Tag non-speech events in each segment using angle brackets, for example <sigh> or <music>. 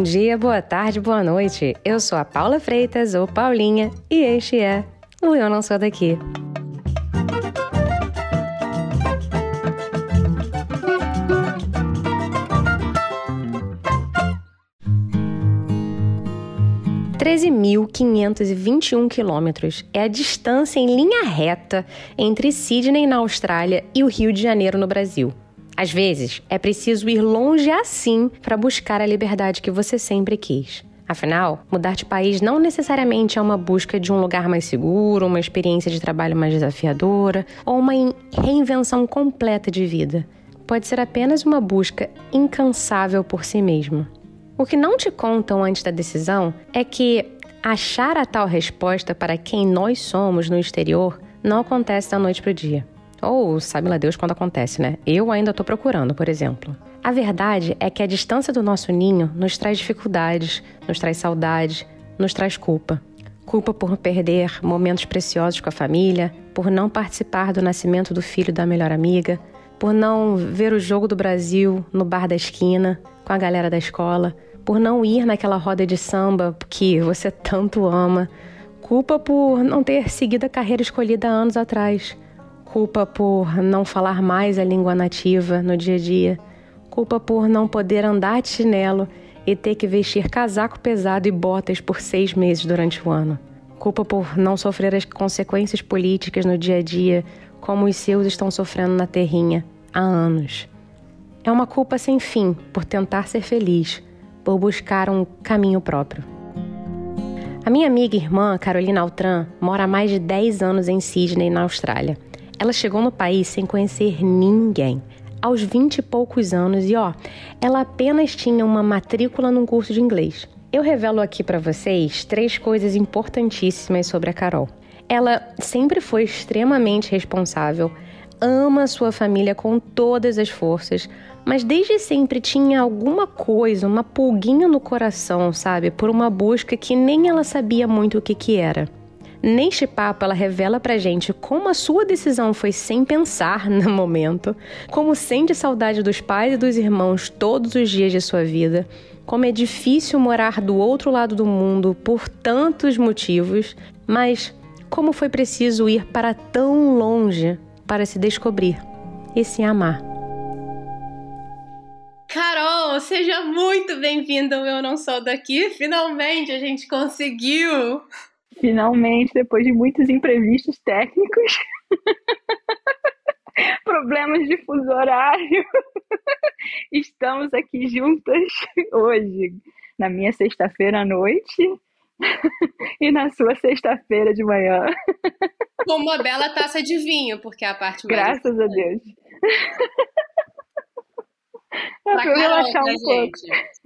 Bom dia, boa tarde, boa noite. Eu sou a Paula Freitas, ou Paulinha, e este é o Eu Não Sou Daqui. Treze mil quinhentos e vinte e um quilômetros é a distância em linha reta entre Sydney na Austrália e o Rio de Janeiro no Brasil. Às vezes, é preciso ir longe assim para buscar a liberdade que você sempre quis. Afinal, mudar de país não necessariamente é uma busca de um lugar mais seguro, uma experiência de trabalho mais desafiadora ou uma reinvenção completa de vida. Pode ser apenas uma busca incansável por si mesmo. O que não te contam antes da decisão é que achar a tal resposta para quem nós somos no exterior não acontece da noite para o dia. Ou sabe lá Deus quando acontece, né? Eu ainda estou procurando, por exemplo. A verdade é que a distância do nosso ninho nos traz dificuldades, nos traz saudade, nos traz culpa. Culpa por perder momentos preciosos com a família, por não participar do nascimento do filho da melhor amiga, por não ver o jogo do Brasil no bar da esquina com a galera da escola, por não ir naquela roda de samba que você <laughs> tanto ama, culpa por não ter seguido a carreira escolhida anos atrás culpa por não falar mais a língua nativa no dia a dia, culpa por não poder andar de chinelo e ter que vestir casaco pesado e botas por seis meses durante o ano, culpa por não sofrer as consequências políticas no dia a dia como os seus estão sofrendo na terrinha há anos. É uma culpa sem fim por tentar ser feliz, por buscar um caminho próprio. A minha amiga e irmã, Carolina Altran, mora há mais de 10 anos em Sydney, na Austrália. Ela chegou no país sem conhecer ninguém, aos vinte e poucos anos, e ó, ela apenas tinha uma matrícula num curso de inglês. Eu revelo aqui para vocês três coisas importantíssimas sobre a Carol. Ela sempre foi extremamente responsável, ama sua família com todas as forças, mas desde sempre tinha alguma coisa, uma pulguinha no coração, sabe, por uma busca que nem ela sabia muito o que que era. Neste papo, ela revela pra gente como a sua decisão foi sem pensar <laughs> no momento, como sente saudade dos pais e dos irmãos todos os dias de sua vida, como é difícil morar do outro lado do mundo por tantos motivos, mas como foi preciso ir para tão longe para se descobrir e se amar. Carol, seja muito bem-vinda ao Eu Não Sou Daqui. Finalmente a gente conseguiu! Finalmente, depois de muitos imprevistos técnicos, <laughs> problemas de fuso horário, <laughs> estamos aqui juntas hoje, na minha sexta-feira à noite <laughs> e na sua sexta-feira de manhã. Com uma bela taça de vinho, porque é a parte mais. Graças a Deus. É pra relaxar um pouco.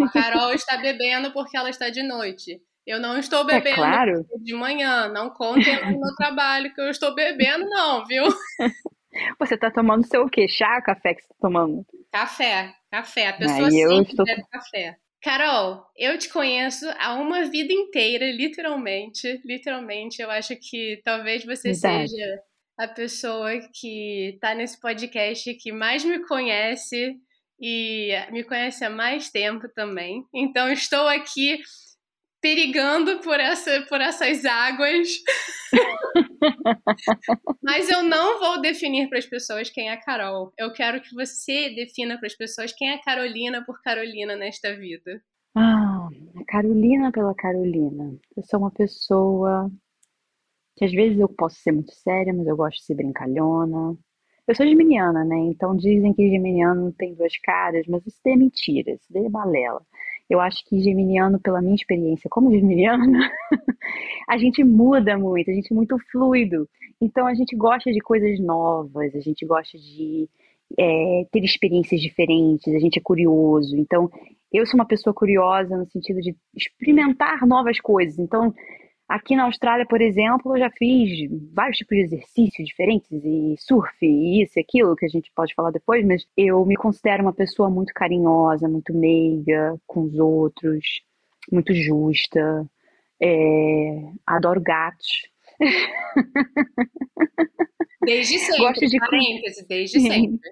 A Carol está bebendo porque ela está de noite. Eu não estou é bebendo é claro. de manhã. Não contem no meu trabalho que eu estou bebendo, não, viu? <laughs> Você está tomando seu o quê? Chá café que você está tomando? Café, café. A pessoa Aí sempre estou... bebe café. Carol, eu te conheço há uma vida inteira, literalmente. Literalmente, eu acho que talvez você Verdade. seja a pessoa que está nesse podcast que mais me conhece e me conhece há mais tempo também. Então, estou aqui perigando por, essa, por essas águas. <laughs> Mas eu não vou definir para as pessoas quem é a Carol. Eu quero que você defina para as pessoas quem é a Carolina por Carolina nesta vida. Ah, Carolina pela Carolina. Eu sou uma pessoa que às vezes eu posso ser muito séria, mas eu gosto de ser brincalhona. Eu sou geminiana, né? Então dizem que geminiano tem duas caras, mas isso daí é mentira, isso daí é balela. Eu acho que geminiano, pela minha experiência como geminiana, <laughs> a gente muda muito, a gente é muito fluido. Então a gente gosta de coisas novas, a gente gosta de é, ter experiências diferentes, a gente é curioso. Então eu sou uma pessoa curiosa no sentido de experimentar novas coisas. Então Aqui na Austrália, por exemplo, eu já fiz vários tipos de exercícios diferentes, e surf, e isso e aquilo, que a gente pode falar depois, mas eu me considero uma pessoa muito carinhosa, muito meiga com os outros, muito justa, é, adoro gatos. Desde <laughs> sempre, Gosto de... parêntese, desde sempre.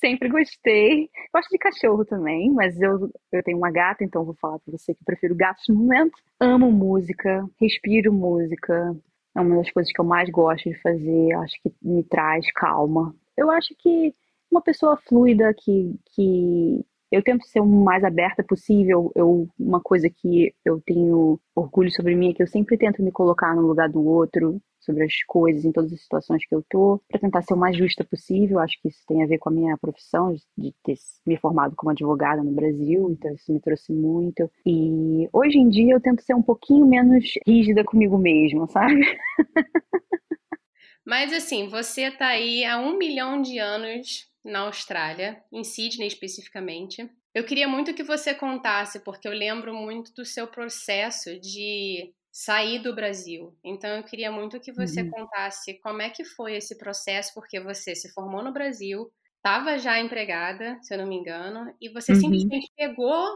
Sempre gostei. Gosto de cachorro também, mas eu, eu tenho uma gata, então vou falar pra você que prefiro gatos no momento. Amo música, respiro música. É uma das coisas que eu mais gosto de fazer. Acho que me traz calma. Eu acho que uma pessoa fluida que, que eu tento ser o mais aberta possível. Eu, uma coisa que eu tenho orgulho sobre mim é que eu sempre tento me colocar no lugar do outro, sobre as coisas, em todas as situações que eu tô, para tentar ser o mais justa possível. Acho que isso tem a ver com a minha profissão, de ter me formado como advogada no Brasil, então isso me trouxe muito. E hoje em dia eu tento ser um pouquinho menos rígida comigo mesma, sabe? <laughs> Mas assim, você tá aí há um milhão de anos na Austrália, em Sydney especificamente. Eu queria muito que você contasse, porque eu lembro muito do seu processo de sair do Brasil. Então eu queria muito que você uhum. contasse como é que foi esse processo, porque você se formou no Brasil, estava já empregada, se eu não me engano, e você uhum. simplesmente pegou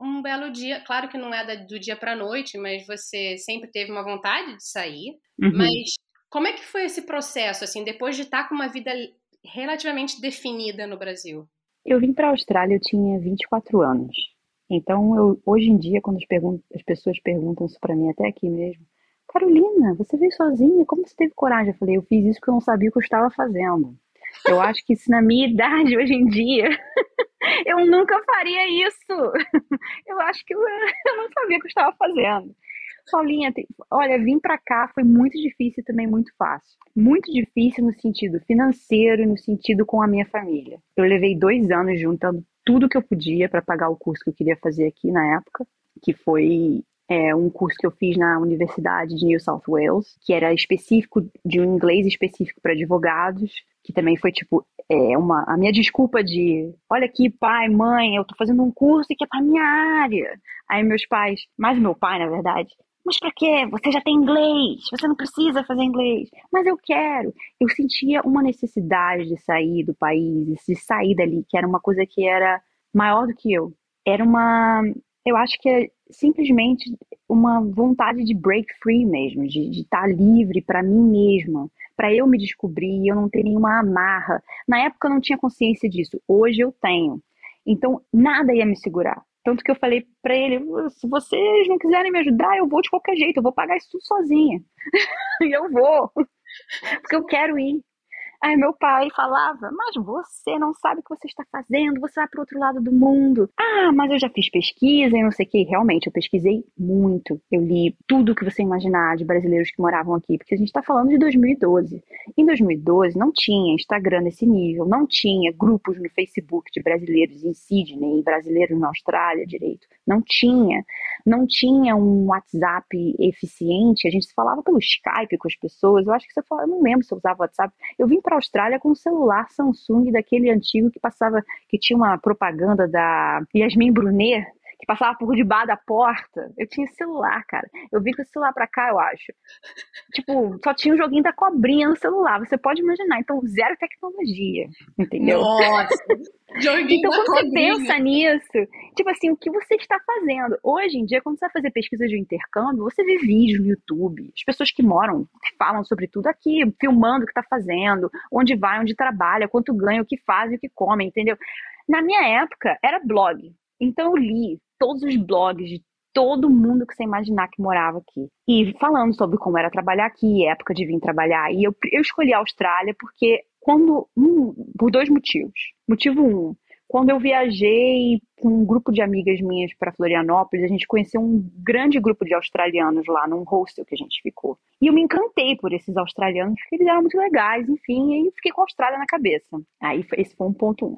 um belo dia, claro que não é do dia para noite, mas você sempre teve uma vontade de sair. Uhum. Mas como é que foi esse processo, assim, depois de estar com uma vida relativamente definida no Brasil? Eu vim para a Austrália, eu tinha 24 anos. Então, eu, hoje em dia, quando as, as pessoas perguntam isso para mim, até aqui mesmo, Carolina, você veio sozinha? Como você teve coragem? Eu falei, eu fiz isso porque eu não sabia o que eu estava fazendo. Eu acho que se na minha idade hoje em dia, <laughs> eu nunca faria isso. <laughs> Eu acho que eu, <laughs> eu não sabia o que eu estava fazendo. Paulinha, olha, vim para cá foi muito difícil e também muito fácil. Muito difícil no sentido financeiro e no sentido com a minha família. Eu levei dois anos juntando tudo que eu podia para pagar o curso que eu queria fazer aqui na época, que foi é, um curso que eu fiz na Universidade de New South Wales, que era específico de um inglês específico para advogados, que também foi tipo é, uma a minha desculpa de, olha aqui, pai, mãe, eu tô fazendo um curso que é para minha área. Aí meus pais, mais meu pai, na verdade, mas para quê? Você já tem inglês, você não precisa fazer inglês. Mas eu quero. Eu sentia uma necessidade de sair do país, de sair dali, que era uma coisa que era maior do que eu. Era uma. Eu acho que é simplesmente uma vontade de break free mesmo, de estar tá livre para mim mesma, para eu me descobrir, eu não ter nenhuma amarra. Na época eu não tinha consciência disso, hoje eu tenho. Então nada ia me segurar. Tanto que eu falei para ele: se vocês não quiserem me ajudar, eu vou de qualquer jeito, eu vou pagar isso tudo sozinha. <laughs> e eu vou, porque eu quero ir. Aí meu pai falava, mas você não sabe o que você está fazendo, você vai para o outro lado do mundo. Ah, mas eu já fiz pesquisa e não sei o que. Realmente, eu pesquisei muito. Eu li tudo que você imaginar de brasileiros que moravam aqui, porque a gente está falando de 2012. Em 2012 não tinha Instagram nesse nível, não tinha grupos no Facebook de brasileiros em Sydney, brasileiros na Austrália direito. Não tinha. Não tinha um WhatsApp eficiente. A gente se falava pelo Skype com as pessoas. Eu acho que você falava, eu não lembro se eu usava WhatsApp. Eu vim para a Austrália com um celular Samsung daquele antigo que passava, que tinha uma propaganda da Yasmin Brunet, que passava por debaixo da porta. Eu tinha celular, cara. Eu vim com esse celular pra cá, eu acho. Tipo, só tinha o um joguinho da cobrinha no celular. Você pode imaginar. Então, zero tecnologia. Entendeu? Nossa! então, quando você pensa nisso, tipo assim, o que você está fazendo? Hoje em dia, quando você vai fazer pesquisa de intercâmbio, você vê vídeos no YouTube. As pessoas que moram, que falam sobre tudo aqui, filmando o que está fazendo, onde vai, onde trabalha, quanto ganha, o que faz, o que come, entendeu? Na minha época, era blog. Então eu li todos os blogs de todo mundo que você imaginar que morava aqui. E falando sobre como era trabalhar aqui, época de vir trabalhar. E eu, eu escolhi a Austrália porque quando. Por dois motivos. Motivo um, quando eu viajei com um grupo de amigas minhas para Florianópolis, a gente conheceu um grande grupo de australianos lá num hostel que a gente ficou. E eu me encantei por esses australianos, porque eles eram muito legais, enfim, e eu fiquei com a Austrália na cabeça. Aí esse foi um ponto um.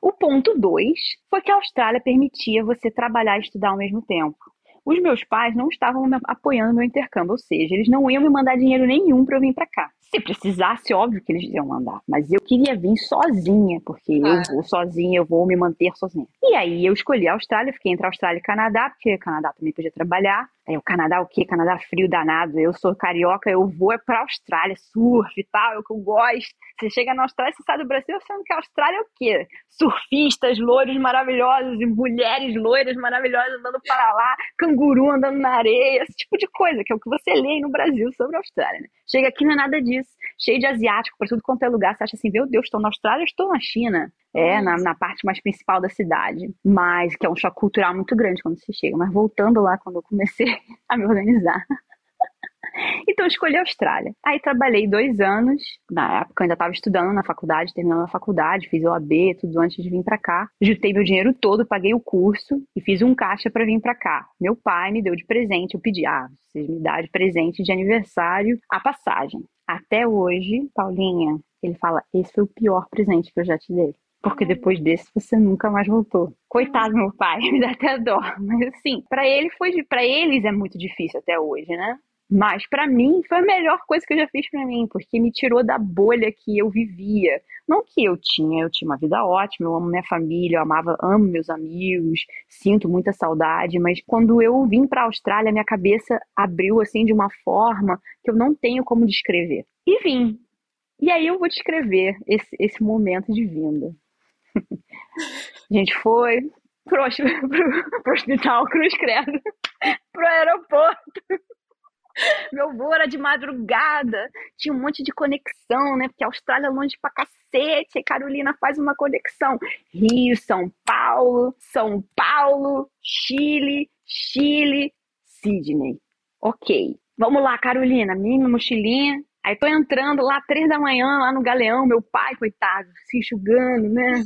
O ponto dois foi que a Austrália permitia você trabalhar e estudar ao mesmo tempo os meus pais não estavam me apoiando no meu intercâmbio, ou seja, eles não iam me mandar dinheiro nenhum para eu vir para cá. Se precisasse, óbvio que eles iam mandar, mas eu queria vir sozinha, porque ah. eu vou sozinha, eu vou me manter sozinha. E aí eu escolhi a Austrália, fiquei entre a Austrália e Canadá, porque o Canadá também podia trabalhar. É, o Canadá o quê? Canadá frio danado. Eu sou carioca, eu vou é pra Austrália, surf e tal, é o que eu gosto. Você chega na Austrália, você sai do Brasil, achando que a Austrália é o quê? Surfistas, loiros maravilhosos e mulheres loiras maravilhosas andando para lá, canguru andando na areia, esse tipo de coisa, que é o que você lê no Brasil sobre a Austrália, né? Chega aqui não é nada disso. Cheio de asiático, para tudo quanto é lugar. Você acha assim, meu Deus, estou na Austrália, estou na China. É, na, na, parte mais principal da cidade. Mas que é um choque cultural muito grande quando você chega. Mas voltando lá, quando eu comecei <laughs> a me organizar. <laughs> Então escolhi a Austrália. Aí trabalhei dois anos, na época eu ainda estava estudando na faculdade, terminando a faculdade, fiz o AB, tudo antes de vir para cá. Juntei meu dinheiro todo, paguei o curso e fiz um caixa para vir para cá. Meu pai me deu de presente, eu pedi, ah, vocês me dão de presente de aniversário a passagem. Até hoje, Paulinha, ele fala, esse foi o pior presente que eu já te dei porque depois desse você nunca mais voltou. Coitado meu pai, <laughs> me dá até dó, mas assim, para ele foi para eles é muito difícil até hoje, né? Mas para mim foi a melhor coisa que eu já fiz para mim, porque me tirou da bolha que eu vivia. Não que eu tinha, eu tinha uma vida ótima, eu amo minha família, eu amava, amo meus amigos, sinto muita saudade, mas quando eu vim para a Austrália, minha cabeça abriu assim de uma forma que eu não tenho como descrever. E vim. E aí eu vou descrever esse, esse momento de vinda. <laughs> a gente foi pro, <laughs> pro, pro hospital Cruz Credo, <laughs> pro aeroporto. Meu voo era de madrugada, tinha um monte de conexão, né? Porque a Austrália é longe pra cacete. E Carolina faz uma conexão. Rio, São Paulo, São Paulo, Chile, Chile, Sydney. Ok. Vamos lá, Carolina, minha mochilinha. Aí tô entrando lá, três da manhã, lá no Galeão, meu pai, coitado, se enxugando, né?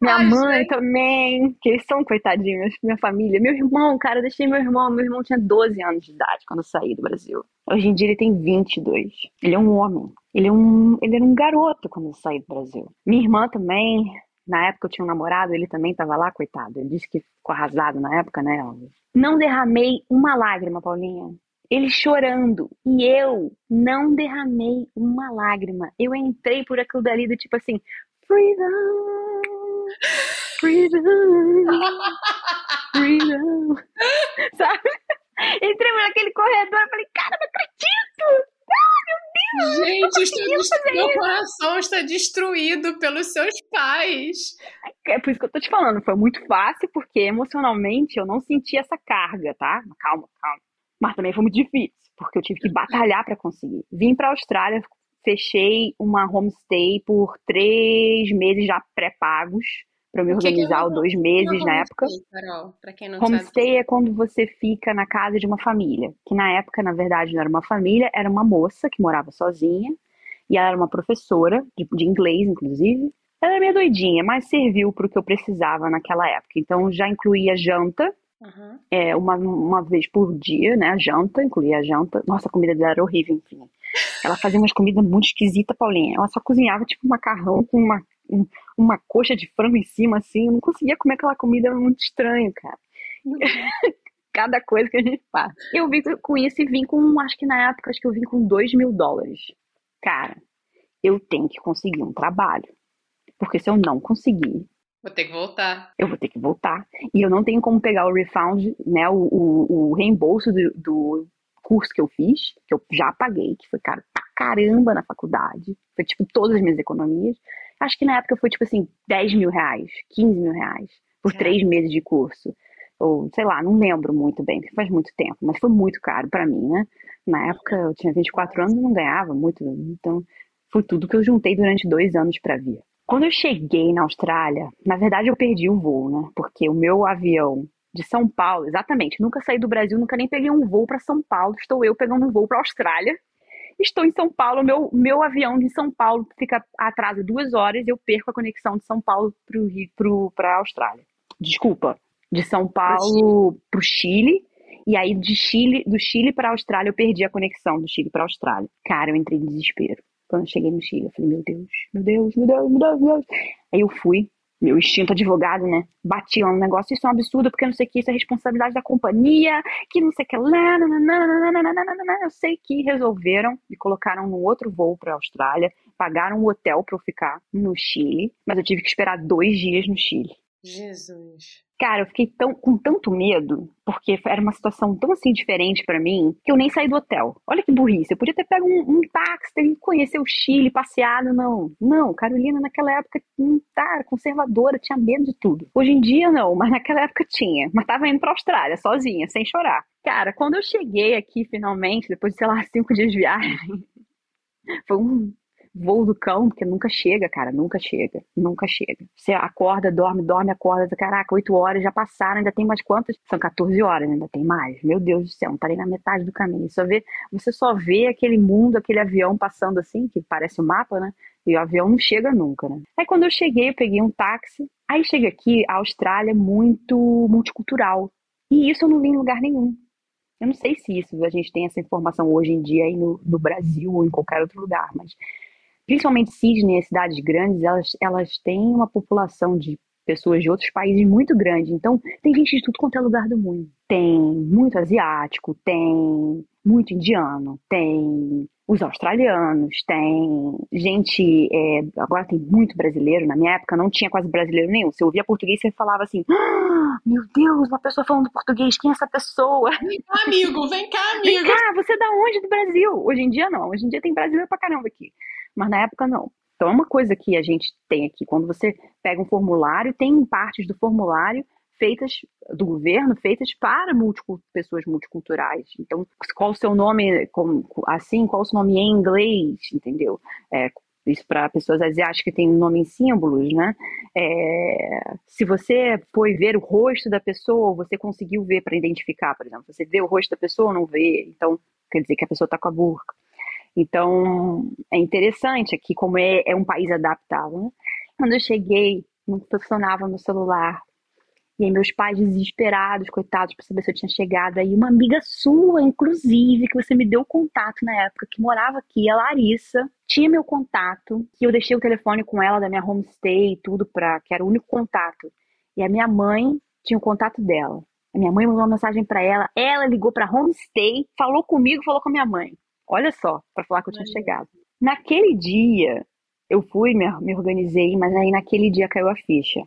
Minha Ai, mãe gente. também, que eles são coitadinhos, minha família. Meu irmão, cara, deixei meu irmão. Meu irmão tinha 12 anos de idade quando eu saí do Brasil. Hoje em dia ele tem 22. Ele é um homem. Ele, é um, ele era um garoto quando eu saí do Brasil. Minha irmã também, na época eu tinha um namorado, ele também estava lá, coitado. Ele disse que ficou arrasado na época, né, Elvis? Não derramei uma lágrima, Paulinha. Ele chorando. E eu não derramei uma lágrima. Eu entrei por aquilo dali do tipo assim, freedom, Freedom. <laughs> Freedom. Sabe? Entrei naquele corredor e falei, cara, não acredito! Ah, meu Deus! Gente, meu coração está destruído pelos seus pais. É por isso que eu tô te falando, foi muito fácil, porque emocionalmente eu não senti essa carga, tá? Calma, calma. Mas também foi muito difícil, porque eu tive que batalhar para conseguir. Vim pra Austrália fechei uma homestay por três meses já pré-pagos para me organizar, que que dois meses na época. Carol, quem não homestay sabe. é quando você fica na casa de uma família, que na época, na verdade, não era uma família, era uma moça que morava sozinha, e ela era uma professora, de, de inglês, inclusive. Ela era meio doidinha, mas serviu para o que eu precisava naquela época. Então já incluía janta, Uhum. É, uma, uma vez por dia, né? A janta, incluía a janta. Nossa, a comida dela era horrível, enfim. Ela fazia umas comidas muito esquisitas, Paulinha. Ela só cozinhava tipo um macarrão com uma, um, uma coxa de frango em cima, assim. Eu não conseguia comer aquela comida, era muito estranho, cara. Uhum. <laughs> Cada coisa que a gente faz. Eu vim com isso e vim com, acho que na época, acho que eu vim com 2 mil dólares. Cara, eu tenho que conseguir um trabalho. Porque se eu não conseguir, Vou ter que voltar. Eu vou ter que voltar. E eu não tenho como pegar o refund, né? O, o, o reembolso do, do, curso que eu fiz, que eu já paguei, que foi caro pra caramba na faculdade. Foi tipo todas as minhas economias. Acho que na época foi tipo assim, 10 mil reais, 15 mil reais, por é. três meses de curso. Ou, sei lá, não lembro muito bem, porque faz muito tempo, mas foi muito caro para mim, né? Na época eu tinha 24 anos e não ganhava muito, então foi tudo que eu juntei durante dois anos para vir. Quando eu cheguei na Austrália, na verdade eu perdi o voo, né? Porque o meu avião de São Paulo, exatamente, nunca saí do Brasil, nunca nem peguei um voo para São Paulo. Estou eu pegando um voo para Austrália. Estou em São Paulo, meu, meu avião de São Paulo fica atrasa duas horas e eu perco a conexão de São Paulo para a Austrália. Desculpa, de São Paulo para o Chile. E aí de Chile, do Chile para a Austrália eu perdi a conexão do Chile para a Austrália. Cara, eu entrei em desespero. Quando eu cheguei no Chile, eu falei, meu Deus, meu Deus, meu Deus, meu Deus, meu Deus. Aí eu fui, meu instinto advogado, né? Bati lá no negócio, isso é um absurdo, porque não sei o que, isso é responsabilidade da companhia, que não sei o que lá, eu sei que resolveram e colocaram no outro voo para a Austrália, pagaram um hotel para eu ficar no Chile, mas eu tive que esperar dois dias no Chile. Jesus. Cara, eu fiquei tão, com tanto medo, porque era uma situação tão assim diferente para mim, que eu nem saí do hotel. Olha que burrice. Eu podia ter pego um, um táxi, ter conhecer o Chile, passeado, não. Não, Carolina naquela época não tá conservadora, tinha medo de tudo. Hoje em dia não, <laughs> mas naquela época tinha. Mas tava indo pra Austrália, sozinha, sem chorar. Cara, quando eu cheguei aqui finalmente, depois de, sei lá, <laughs> cinco dias de viagem, foi um voo do cão, porque nunca chega, cara, nunca chega, nunca chega. Você acorda, dorme, dorme, acorda, caraca, 8 horas já passaram, ainda tem mais quantas? São 14 horas, ainda tem mais. Meu Deus do céu, não parei na metade do caminho. Só vê, você só vê aquele mundo, aquele avião passando assim, que parece um mapa, né? E o avião não chega nunca, né? Aí quando eu cheguei, eu peguei um táxi. Aí chega aqui, a Austrália é muito multicultural. E isso eu não vi em lugar nenhum. Eu não sei se isso a gente tem essa informação hoje em dia aí no, no Brasil ou em qualquer outro lugar, mas principalmente Sydney, as cidades grandes, elas, elas têm uma população de pessoas de outros países muito grande. Então, tem gente de tudo quanto é lugar do mundo. Tem muito asiático, tem muito indiano, tem os australianos, tem gente. É, agora tem muito brasileiro. Na minha época não tinha quase brasileiro nenhum. Se eu ouvia português, você falava assim: ah, Meu Deus, uma pessoa falando português, quem é essa pessoa? Vem cá, amigo, vem cá, amigo. Vem cá, você é da onde do Brasil? Hoje em dia não. Hoje em dia tem brasileiro pra caramba aqui. Mas na época não. Então é uma coisa que a gente tem aqui. Quando você pega um formulário, tem partes do formulário feitas do governo, feitas para pessoas multiculturais. Então, qual o seu nome, assim, qual o seu nome em inglês, entendeu? É, isso para pessoas asiáticas que têm um nome em símbolos, né? É, se você foi ver o rosto da pessoa, você conseguiu ver para identificar, por exemplo, você vê o rosto da pessoa ou não vê, então quer dizer que a pessoa está com a burca. Então, é interessante aqui como é, é um país adaptável. Né? Quando eu cheguei, não funcionava meu celular, e aí meus pais desesperados, coitados, para saber se eu tinha chegado. Aí uma amiga sua, inclusive, que você me deu contato na época, que morava aqui, a Larissa, tinha meu contato, que eu deixei o telefone com ela da minha homestay e tudo, pra, que era o único contato. E a minha mãe tinha o contato dela. A minha mãe mandou uma mensagem para ela, ela ligou para homestay, falou comigo, falou com a minha mãe. Olha só, para falar que eu tinha chegado. Naquele dia, eu fui, me, me organizei, mas aí naquele dia caiu a ficha.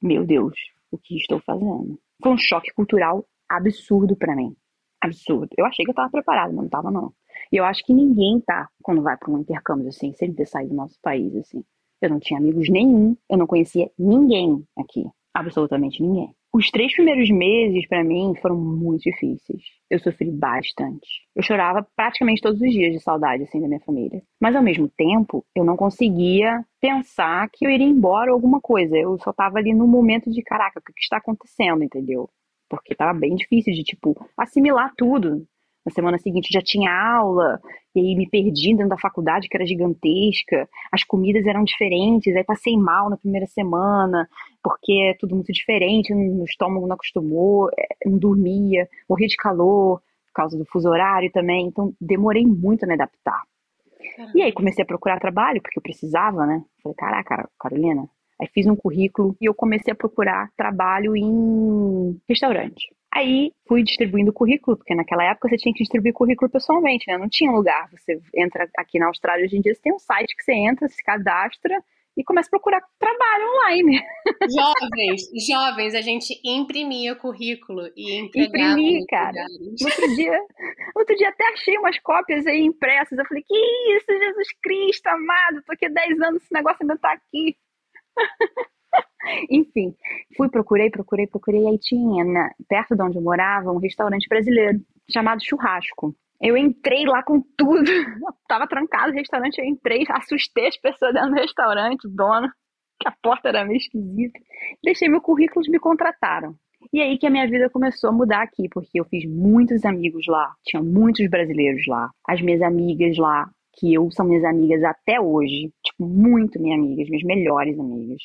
Meu Deus, o que estou fazendo. Foi um choque cultural absurdo para mim. Absurdo. Eu achei que eu tava preparada, mas não tava não. E eu acho que ninguém tá quando vai para um intercâmbio assim, sem ter saído do nosso país assim. Eu não tinha amigos nenhum, eu não conhecia ninguém aqui, absolutamente ninguém. Os três primeiros meses, para mim, foram muito difíceis. Eu sofri bastante. Eu chorava praticamente todos os dias de saudade, assim, da minha família. Mas, ao mesmo tempo, eu não conseguia pensar que eu iria embora ou alguma coisa. Eu só tava ali no momento de, caraca, o que está acontecendo, entendeu? Porque tava bem difícil de, tipo, assimilar tudo. Na semana seguinte já tinha aula, e aí me perdi dentro da faculdade, que era gigantesca. As comidas eram diferentes, aí passei mal na primeira semana, porque é tudo muito diferente, o estômago não acostumou, é, não dormia, morri de calor, por causa do fuso horário também. Então demorei muito a me adaptar. E aí comecei a procurar trabalho, porque eu precisava, né? Falei, caraca, Carolina. Aí fiz um currículo e eu comecei a procurar trabalho em restaurante. Aí fui distribuindo o currículo, porque naquela época você tinha que distribuir currículo pessoalmente, né? Não tinha lugar. Você entra aqui na Austrália hoje em dia, você tem um site que você entra, se cadastra e começa a procurar trabalho online. Jovens, jovens, a gente imprimia currículo e entregava. Imprimi, cara. Outro dia, outro dia até achei umas cópias aí impressas. Eu falei, que isso, Jesus Cristo amado, tô aqui há 10 anos, esse negócio ainda tá aqui. Enfim, fui, procurei, procurei, procurei. Aí tinha, na, perto de onde eu morava, um restaurante brasileiro chamado Churrasco. Eu entrei lá com tudo. <laughs> Tava trancado o restaurante, eu entrei, assustei as pessoas dentro do restaurante, o dono, que a porta era meio esquisita. Deixei meu currículo e me contrataram. E aí que a minha vida começou a mudar aqui, porque eu fiz muitos amigos lá, tinha muitos brasileiros lá, as minhas amigas lá, que eu são minhas amigas até hoje, tipo, muito minhas amigas, minhas melhores amigas.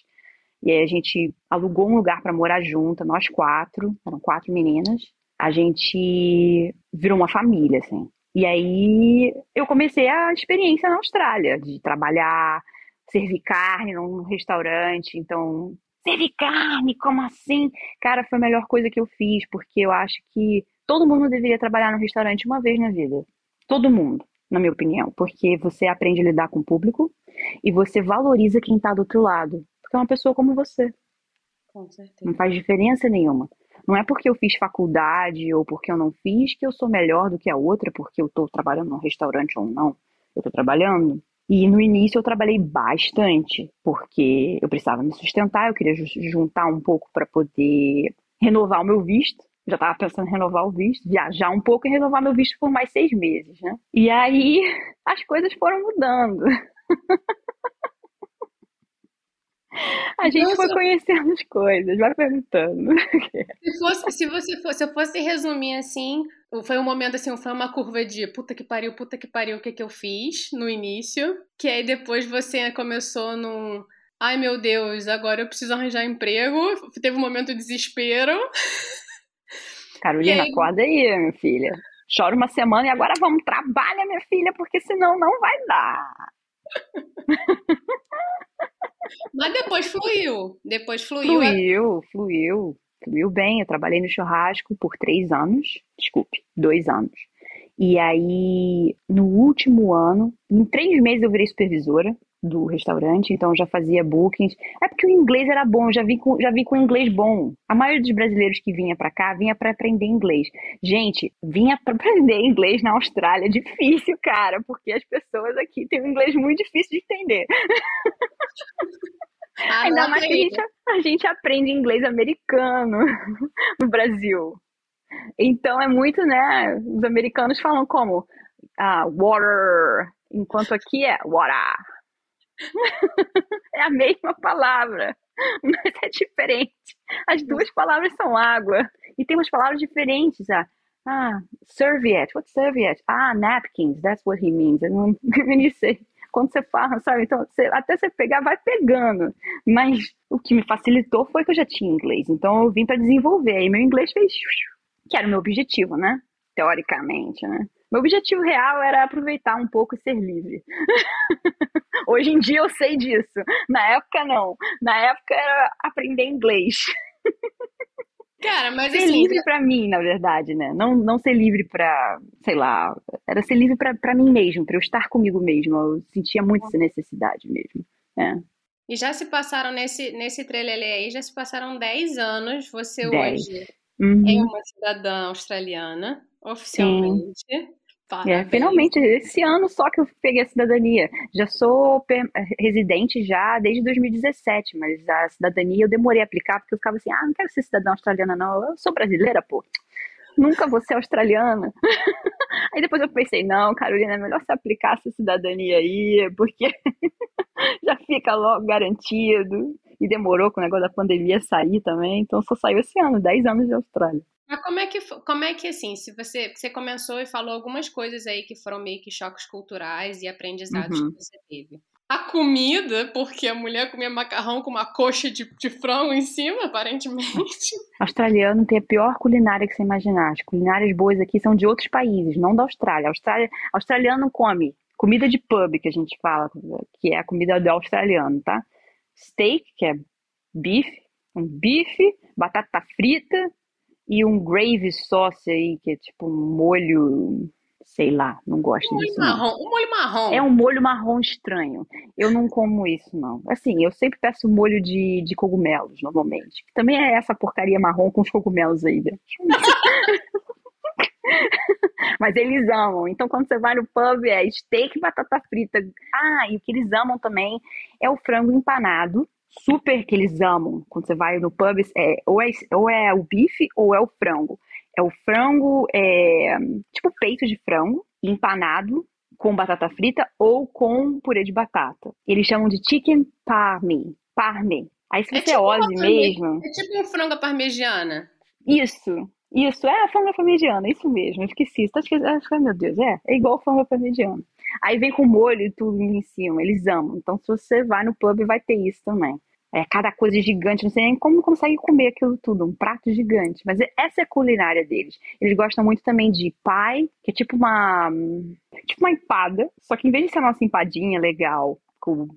E aí a gente alugou um lugar para morar junto, nós quatro, eram quatro meninas. A gente virou uma família, assim. E aí eu comecei a experiência na Austrália, de trabalhar, servir carne num restaurante. Então, servir carne, como assim? Cara, foi a melhor coisa que eu fiz, porque eu acho que todo mundo deveria trabalhar no restaurante uma vez na vida. Todo mundo, na minha opinião. Porque você aprende a lidar com o público e você valoriza quem está do outro lado porque é uma pessoa como você. Com certeza. Não faz diferença nenhuma. Não é porque eu fiz faculdade ou porque eu não fiz que eu sou melhor do que a outra, porque eu estou trabalhando num restaurante ou não. Eu estou trabalhando. E no início eu trabalhei bastante, porque eu precisava me sustentar, eu queria juntar um pouco para poder renovar o meu visto. Já estava pensando em renovar o visto, viajar um pouco e renovar meu visto por mais seis meses, né? E aí <laughs> as coisas foram mudando. <laughs> A gente foi conhecendo as coisas, vai perguntando. <laughs> Se, fosse, se você fosse, se eu fosse resumir assim, foi um momento assim, foi uma curva de puta que pariu, puta que pariu, o que que eu fiz no início, que aí depois você começou num ai meu Deus, agora eu preciso arranjar emprego, teve um momento de desespero. Carolina, aí... acorda aí, minha filha. Chora uma semana e agora vamos, trabalha, minha filha, porque senão não vai dar. <laughs> Mas depois fluiu. Depois fluiu. Fluiu, fluiu. Fluiu bem. Eu trabalhei no churrasco por três anos. Desculpe, dois anos. E aí, no último ano, em três meses eu virei supervisora do restaurante, então já fazia bookings. É porque o inglês era bom, já vim com, já vim com inglês bom. A maioria dos brasileiros que vinha para cá vinha para aprender inglês. Gente, vinha para aprender inglês na Austrália, é difícil, cara, porque as pessoas aqui têm um inglês muito difícil de entender. Ah, Ainda mais que a gente, a gente aprende inglês americano no Brasil. Então é muito, né? Os americanos falam como ah, water, enquanto aqui é water. <laughs> é a mesma palavra, <laughs> mas é diferente. As duas palavras são água. E tem umas palavras diferentes. Ah, ah serviette. What's serviette? Ah, napkins. That's what he means. Eu não <laughs> nem sei. Quando você fala, sabe? Então, você, até você pegar, vai pegando. Mas o que me facilitou foi que eu já tinha inglês. Então, eu vim para desenvolver. E meu inglês fez... Que era o meu objetivo, né? Teoricamente, né? Meu objetivo real era aproveitar um pouco e ser livre. <laughs> Hoje em dia eu sei disso. Na época, não. Na época era aprender inglês. Cara, mas ser assim, livre para mim, na verdade, né? Não, não ser livre para, sei lá, era ser livre para mim mesmo, para eu estar comigo mesmo. Eu sentia muito essa necessidade mesmo. É. E já se passaram nesse nesse trelelê aí, já se passaram 10 anos. Você hoje uhum. é uma cidadã australiana, oficialmente. É, finalmente, esse ano só que eu peguei a cidadania. Já sou residente já desde 2017, mas a cidadania eu demorei a aplicar porque eu ficava assim, ah, não quero ser cidadã australiana não, eu sou brasileira, pô. Nunca vou ser australiana. <laughs> aí depois eu pensei, não, Carolina, é melhor você aplicar essa cidadania aí, porque <laughs> já fica logo garantido. E demorou com o negócio da pandemia sair também, então só saiu esse ano, 10 anos de Austrália. Mas como é que, como é que assim, se você, você começou e falou algumas coisas aí que foram meio que choques culturais e aprendizados uhum. que você teve. A comida, porque a mulher comia macarrão com uma coxa de, de frango em cima, aparentemente. <laughs> Australiano tem a pior culinária que você imaginar. As culinárias boas aqui são de outros países, não da Austrália. Austrália australiano come comida de pub, que a gente fala, que é a comida do australiano, tá? Steak, que é bife, um bife, batata frita, e um gravy sauce aí, que é tipo um molho, sei lá, não gosto um disso. Marrom, um molho marrom. É um molho marrom estranho. Eu não como isso, não. Assim, eu sempre peço molho de, de cogumelos, normalmente. Também é essa porcaria marrom com os cogumelos aí dentro. <laughs> Mas eles amam. Então, quando você vai no pub, é steak e batata frita. Ah, e o que eles amam também é o frango empanado super que eles amam quando você vai no pub é ou é, ou é o bife ou é o frango. É o frango, é, tipo peito de frango, empanado com batata frita ou com purê de batata. Eles chamam de chicken parme. Parme. Aí se é você é tipo mesmo. É tipo um frango parmegiana. Isso. Isso, é a frango parmegiana, isso mesmo. Eu esqueci. Que, acho que, meu Deus, é. É igual frango parmegiana. Aí vem com molho e tudo em cima, eles amam. Então, se você vai no pub, vai ter isso também. É, cada coisa gigante, não sei nem como consegue comer aquilo tudo, um prato gigante. Mas essa é a culinária deles. Eles gostam muito também de pai, que é tipo uma. Tipo uma empada, só que em vez de ser a nossa empadinha legal, com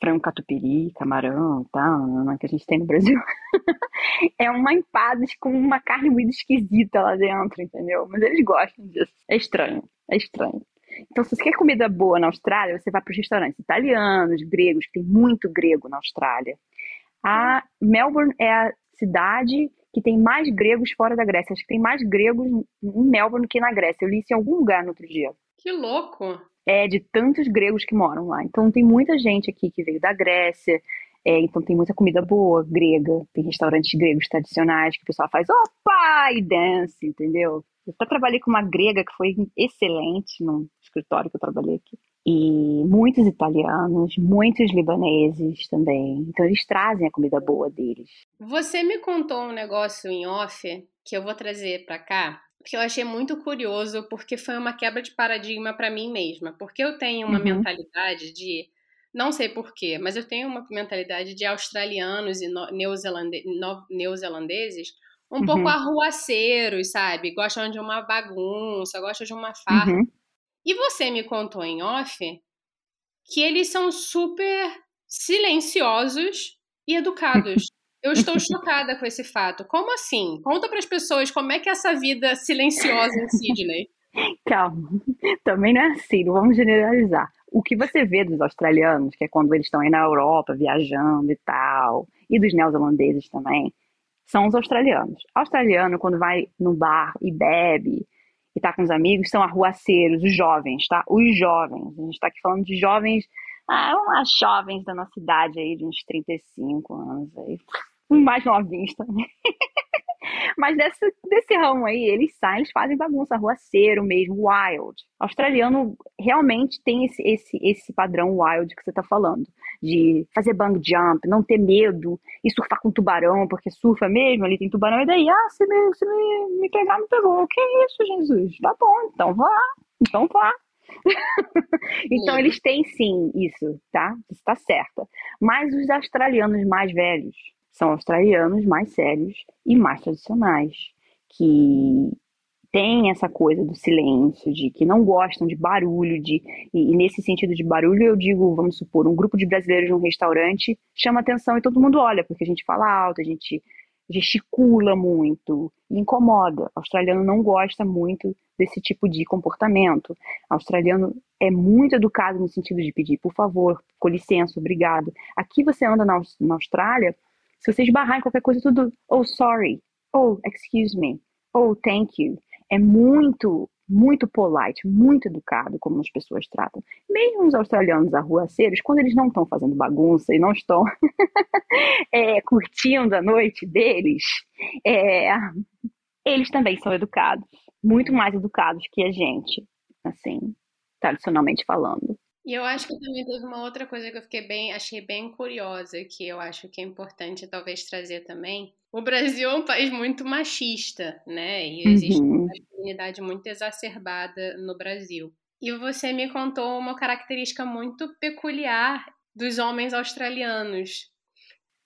frango catupiry, camarão e tal, que a gente tem no Brasil, <laughs> é uma empada com uma carne muito esquisita lá dentro, entendeu? Mas eles gostam disso. É estranho, é estranho. Então, se você quer comida boa na Austrália, você vai para os restaurantes italianos, gregos, que tem muito grego na Austrália. A Melbourne é a cidade que tem mais gregos fora da Grécia. Acho que tem mais gregos em Melbourne que na Grécia. Eu li isso em algum lugar no outro dia. Que louco! É, de tantos gregos que moram lá. Então tem muita gente aqui que veio da Grécia. É, então tem muita comida boa, grega. Tem restaurantes gregos tradicionais que o pessoal faz opa e dance, entendeu? Eu até trabalhei com uma grega que foi excelente no escritório que eu trabalhei aqui. E muitos italianos, muitos libaneses também. Então eles trazem a comida boa deles. Você me contou um negócio em off que eu vou trazer para cá, que eu achei muito curioso, porque foi uma quebra de paradigma para mim mesma, porque eu tenho uma uhum. mentalidade de não sei porquê, mas eu tenho uma mentalidade de australianos e neozelande, neozelandeses um uhum. pouco arruaceiros, sabe? Gostam de uma bagunça, gostam de uma farra. Uhum. E você me contou em off que eles são super silenciosos e educados. <laughs> Eu estou chocada com esse fato. Como assim? Conta para as pessoas como é que é essa vida silenciosa em Sydney. <laughs> Calma, também não é assim, não vamos generalizar. O que você vê dos australianos, que é quando eles estão aí na Europa viajando e tal, e dos neozelandeses também, são os australianos. Australiano, quando vai no bar e bebe, e tá com os amigos são arruaceiros, os jovens, tá? Os jovens. A gente tá aqui falando de jovens, ah, umas jovens da nossa idade aí, de uns 35 anos aí. <laughs> Mais novinhos também. <laughs> Mas desse, desse ramo aí, eles saem, eles fazem bagunça, arruaceiro mesmo, wild. O australiano realmente tem esse, esse, esse padrão wild que você tá falando. De fazer bang jump, não ter medo, e surfar com tubarão, porque surfa mesmo, ali tem tubarão, e daí, ah, se me, se me, me pegar, me pegou. O que é isso, Jesus? Tá bom, então vá, então vá. <laughs> então Sim. eles têm sim isso, tá? Isso tá certo. Mas os australianos mais velhos, são australianos mais sérios e mais tradicionais, que têm essa coisa do silêncio, de que não gostam de barulho, de e, e, nesse sentido de barulho eu digo, vamos supor, um grupo de brasileiros num restaurante chama atenção e todo mundo olha, porque a gente fala alto, a gente gesticula muito incomoda. O australiano não gosta muito desse tipo de comportamento. O australiano é muito educado no sentido de pedir, por favor, com licença, obrigado. Aqui você anda na Austrália, se você esbarrar em qualquer coisa, tudo, oh, sorry, oh, excuse me, oh, thank you. É muito, muito polite, muito educado como as pessoas tratam. Mesmo os australianos arruaceiros, quando eles não estão fazendo bagunça e não estão <laughs> é, curtindo a noite deles, é, eles também são educados, muito mais educados que a gente, assim, tradicionalmente falando. E eu acho que também teve uma outra coisa que eu fiquei bem, achei bem curiosa, que eu acho que é importante talvez trazer também. O Brasil é um país muito machista, né? E existe uhum. uma masculinidade muito exacerbada no Brasil. E você me contou uma característica muito peculiar dos homens australianos.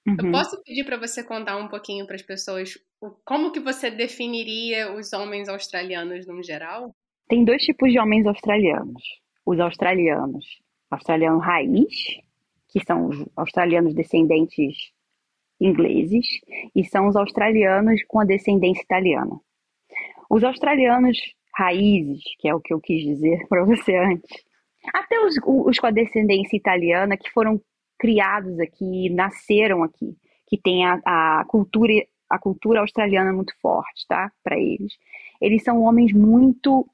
Uhum. Eu posso pedir para você contar um pouquinho para as pessoas como que você definiria os homens australianos no geral? Tem dois tipos de homens australianos os australianos, australiano raiz, que são os australianos descendentes ingleses, e são os australianos com a descendência italiana. Os australianos raízes, que é o que eu quis dizer <laughs> para você antes, até os, os com a descendência italiana que foram criados aqui, nasceram aqui, que tem a, a cultura a cultura australiana muito forte, tá? Para eles. Eles são homens muito.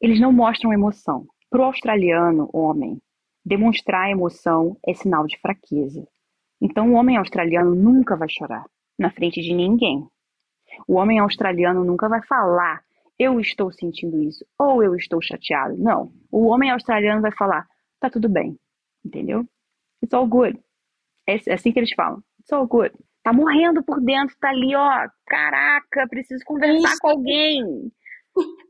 Eles não mostram emoção. Para o australiano, homem, demonstrar emoção é sinal de fraqueza. Então, o homem australiano nunca vai chorar na frente de ninguém. O homem australiano nunca vai falar, eu estou sentindo isso, ou eu estou chateado. Não. O homem australiano vai falar, tá tudo bem. Entendeu? It's all good. É, é assim que eles falam. It's all good. Tá morrendo por dentro, tá ali, ó. Caraca, preciso conversar com alguém.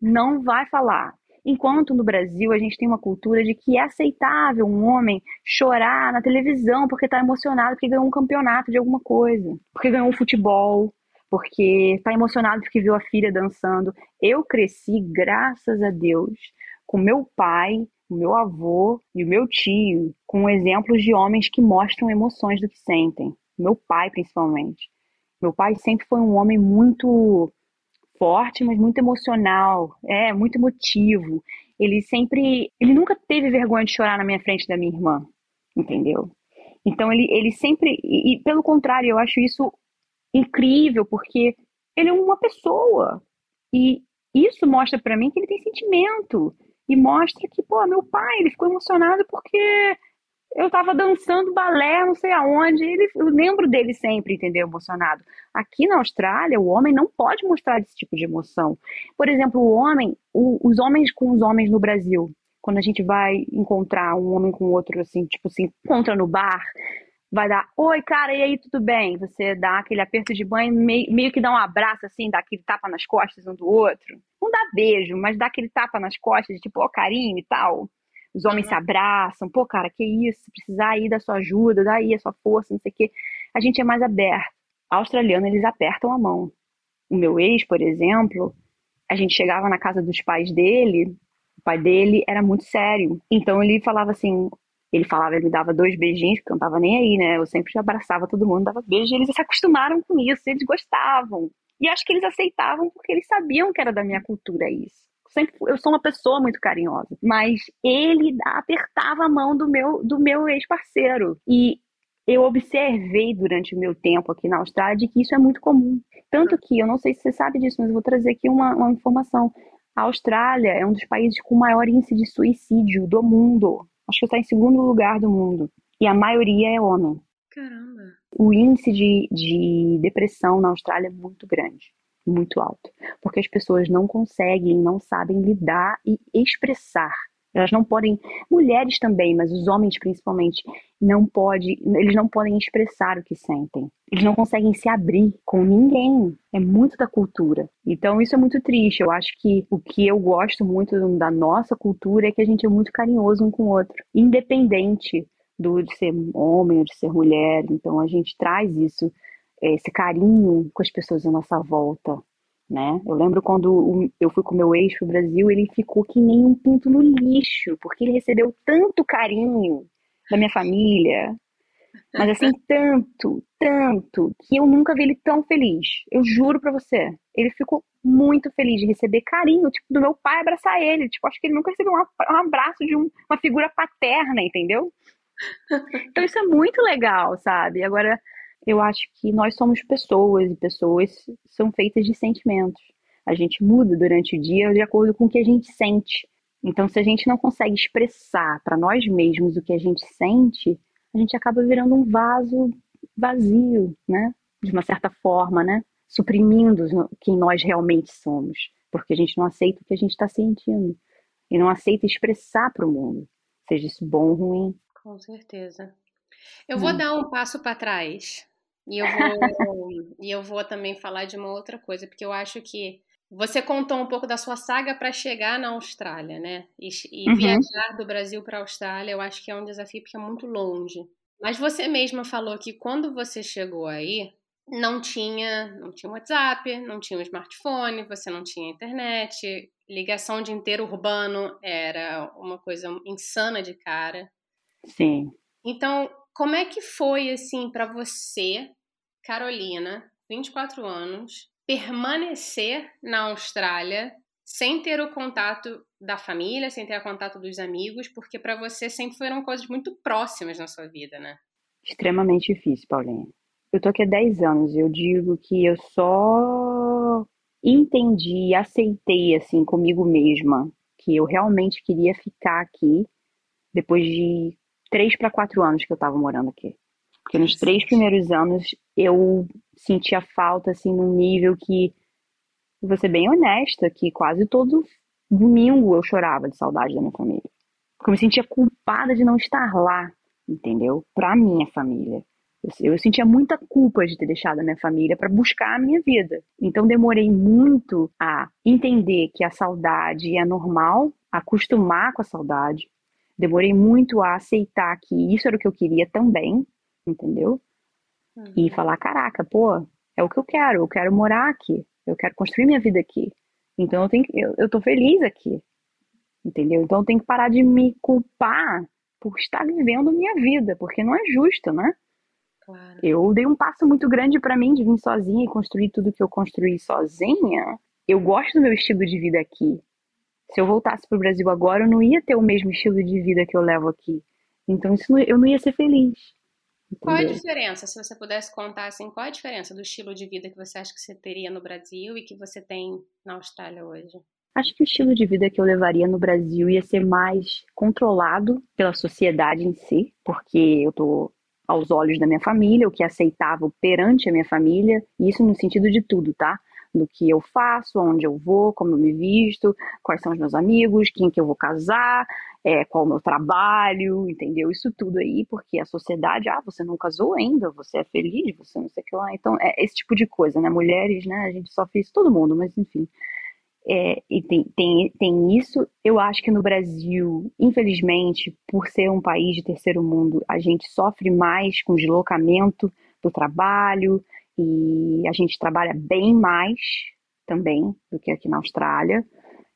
Não vai falar. Enquanto no Brasil a gente tem uma cultura de que é aceitável um homem chorar na televisão porque está emocionado porque ganhou um campeonato de alguma coisa, porque ganhou um futebol, porque está emocionado porque viu a filha dançando. Eu cresci, graças a Deus, com meu pai, o meu avô e o meu tio, com exemplos de homens que mostram emoções do que sentem. Meu pai, principalmente. Meu pai sempre foi um homem muito forte, mas muito emocional, é, muito emotivo. Ele sempre, ele nunca teve vergonha de chorar na minha frente da minha irmã, entendeu? Então ele, ele sempre, e, e pelo contrário, eu acho isso incrível, porque ele é uma pessoa. E isso mostra para mim que ele tem sentimento. E mostra que, pô, meu pai, ele ficou emocionado porque eu tava dançando balé, não sei aonde, ele, eu lembro dele sempre, entendeu? Emocionado. Aqui na Austrália, o homem não pode mostrar esse tipo de emoção. Por exemplo, o homem, o, os homens com os homens no Brasil, quando a gente vai encontrar um homem com outro, assim, tipo assim, encontra no bar, vai dar, oi, cara, e aí, tudo bem? Você dá aquele aperto de banho, meio, meio que dá um abraço, assim, dá aquele tapa nas costas um do outro. Não dá beijo, mas dá aquele tapa nas costas, tipo, ó, carinho e tal. Os homens se abraçam, pô, cara, que isso? Se precisar aí da sua ajuda, daí a sua força, não sei o quê. A gente é mais aberto. Australiano, eles apertam a mão. O meu ex, por exemplo, a gente chegava na casa dos pais dele, o pai dele era muito sério. Então ele falava assim, ele falava, ele dava dois beijinhos, porque eu não tava nem aí, né? Eu sempre abraçava todo mundo, dava beijo, e eles se acostumaram com isso, eles gostavam. E acho que eles aceitavam porque eles sabiam que era da minha cultura isso. Sempre, eu sou uma pessoa muito carinhosa, mas ele apertava a mão do meu, do meu ex-parceiro. E eu observei durante o meu tempo aqui na Austrália que isso é muito comum. Tanto que, eu não sei se você sabe disso, mas eu vou trazer aqui uma, uma informação. A Austrália é um dos países com maior índice de suicídio do mundo. Acho que está em segundo lugar do mundo. E a maioria é homem. Caramba. O índice de, de depressão na Austrália é muito grande, muito alto. Porque as pessoas não conseguem, não sabem lidar e expressar elas não podem, mulheres também, mas os homens principalmente, não pode, eles não podem expressar o que sentem. Eles não conseguem se abrir com ninguém. É muito da cultura. Então isso é muito triste. Eu acho que o que eu gosto muito da nossa cultura é que a gente é muito carinhoso um com o outro, independente do de ser homem ou de ser mulher. Então a gente traz isso, esse carinho com as pessoas à nossa volta né? Eu lembro quando eu fui com meu ex pro Brasil, ele ficou que nem um pinto no lixo, porque ele recebeu tanto carinho da minha família, mas assim, <laughs> tanto, tanto, que eu nunca vi ele tão feliz. Eu juro pra você. Ele ficou muito feliz de receber carinho, tipo, do meu pai abraçar ele. Tipo, acho que ele nunca recebeu um abraço de um, uma figura paterna, entendeu? <laughs> Então isso é muito legal, sabe? Agora, eu acho que nós somos pessoas e pessoas são feitas de sentimentos. A gente muda durante o dia de acordo com o que a gente sente. Então, se a gente não consegue expressar para nós mesmos o que a gente sente, a gente acaba virando um vaso vazio, né? De uma certa forma, né? Suprimindo quem nós realmente somos, porque a gente não aceita o que a gente está sentindo e não aceita expressar para o mundo, seja isso bom ou ruim. Com certeza. Eu vou hum. dar um passo para trás e eu vou, e eu vou também falar de uma outra coisa, porque eu acho que você contou um pouco da sua saga para chegar na Austrália, né? E, e uhum. viajar do Brasil para a Austrália, eu acho que é um desafio porque é muito longe. Mas você mesma falou que quando você chegou aí, não tinha, não tinha WhatsApp, não tinha um smartphone, você não tinha internet, ligação de inteiro urbano era uma coisa insana de cara. Sim. Então, como é que foi assim para você Carolina, 24 anos, permanecer na Austrália sem ter o contato da família, sem ter o contato dos amigos, porque para você sempre foram coisas muito próximas na sua vida, né? Extremamente difícil, Paulinha. Eu tô aqui há 10 anos, eu digo que eu só entendi aceitei assim comigo mesma que eu realmente queria ficar aqui depois de 3 para 4 anos que eu tava morando aqui. Porque nos três primeiros anos eu sentia falta, assim, num nível que, vou ser bem honesta, que quase todo domingo eu chorava de saudade da minha família. Porque eu me sentia culpada de não estar lá, entendeu? Pra minha família. Eu, eu sentia muita culpa de ter deixado a minha família para buscar a minha vida. Então demorei muito a entender que a saudade é normal, acostumar com a saudade. Demorei muito a aceitar que isso era o que eu queria também, entendeu? Uhum. E falar, caraca, pô, é o que eu quero, eu quero morar aqui, eu quero construir minha vida aqui. Então eu tenho eu, eu tô feliz aqui. Entendeu? Então eu tenho que parar de me culpar por estar vivendo minha vida, porque não é justo, né? Claro. Eu dei um passo muito grande para mim de vir sozinha e construir tudo que eu construí sozinha. Eu gosto do meu estilo de vida aqui. Se eu voltasse para o Brasil agora, eu não ia ter o mesmo estilo de vida que eu levo aqui. Então isso eu não ia ser feliz. Qual a diferença, se você pudesse contar assim, qual a diferença do estilo de vida que você acha que você teria no Brasil e que você tem na Austrália hoje? Acho que o estilo de vida que eu levaria no Brasil ia ser mais controlado pela sociedade em si, porque eu tô aos olhos da minha família, o que é aceitável perante a minha família, e isso no sentido de tudo, tá? Do que eu faço, onde eu vou, como eu me visto, quais são os meus amigos, quem que eu vou casar, é, qual o meu trabalho, entendeu? Isso tudo aí, porque a sociedade, ah, você não casou ainda, você é feliz, você não sei o que lá. Então, é esse tipo de coisa, né? Mulheres, né? A gente sofre isso, todo mundo, mas enfim. É, e tem, tem, tem isso. Eu acho que no Brasil, infelizmente, por ser um país de terceiro mundo, a gente sofre mais com deslocamento do trabalho e a gente trabalha bem mais também do que aqui na Austrália.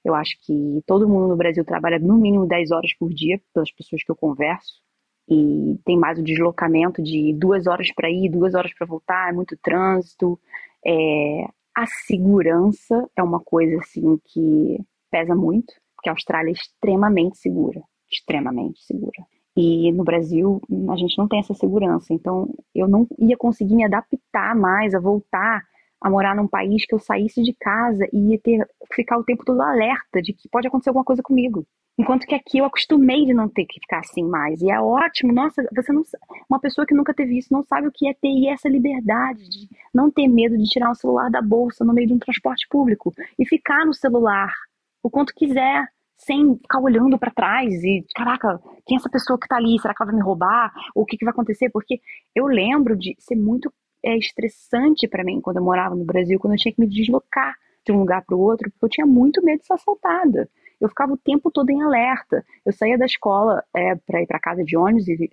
Eu acho que todo mundo no Brasil trabalha no mínimo 10 horas por dia, pelas pessoas que eu converso. E tem mais o deslocamento de duas horas para ir, duas horas para voltar, é muito trânsito. É... A segurança é uma coisa assim que pesa muito, porque a Austrália é extremamente segura, extremamente segura. E no Brasil a gente não tem essa segurança, então eu não ia conseguir me adaptar mais a voltar a morar num país que eu saísse de casa e ia ter ficar o tempo todo alerta de que pode acontecer alguma coisa comigo. Enquanto que aqui eu acostumei de não ter que ficar assim mais. E é ótimo, nossa, você não uma pessoa que nunca teve isso não sabe o que é ter essa liberdade de não ter medo de tirar o celular da bolsa no meio de um transporte público e ficar no celular o quanto quiser, sem ficar olhando para trás e, caraca, quem é essa pessoa que tá ali? Será que ela vai me roubar? Ou o que, que vai acontecer? Porque eu lembro de ser muito é estressante para mim quando eu morava no Brasil, quando eu tinha que me deslocar de um lugar para o outro, porque eu tinha muito medo de ser assaltada. Eu ficava o tempo todo em alerta. Eu saía da escola é, para ir para casa de ônibus e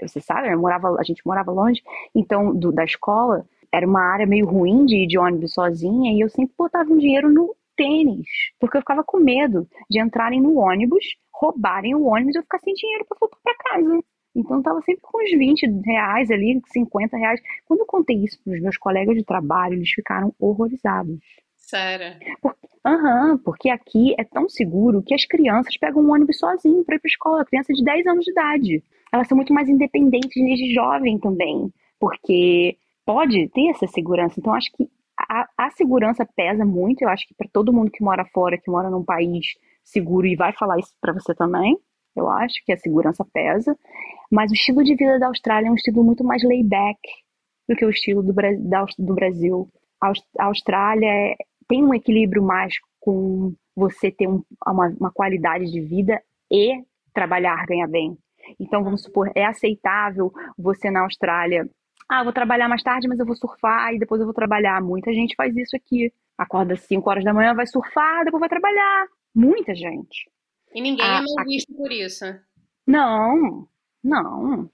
você sabe, eu morava, a gente morava longe, então do, da escola era uma área meio ruim de ir de ônibus sozinha e eu sempre botava um dinheiro no tênis, porque eu ficava com medo de entrarem no ônibus, roubarem o ônibus e eu ficar sem dinheiro para voltar para casa. Então eu tava sempre com uns 20 reais ali, 50 reais. Quando eu contei isso para os meus colegas de trabalho, eles ficaram horrorizados. Sério? Aham, uhum, porque aqui é tão seguro que as crianças pegam um ônibus sozinho para ir para escola, criança de 10 anos de idade. Elas são muito mais independentes desde jovem também, porque pode ter essa segurança. Então acho que a, a segurança pesa muito, eu acho que para todo mundo que mora fora, que mora num país seguro e vai falar isso para você também, eu acho que a segurança pesa, mas o estilo de vida da Austrália é um estilo muito mais layback do que o estilo do, do Brasil. A Austrália é, tem um equilíbrio mais com você ter um, uma, uma qualidade de vida e trabalhar, ganhar bem. Então, vamos supor, é aceitável você na Austrália. Ah, vou trabalhar mais tarde, mas eu vou surfar e depois eu vou trabalhar. Muita gente faz isso aqui. Acorda às 5 horas da manhã, vai surfar, depois vai trabalhar. Muita gente. E ninguém a, é mal visto por isso. Não, não,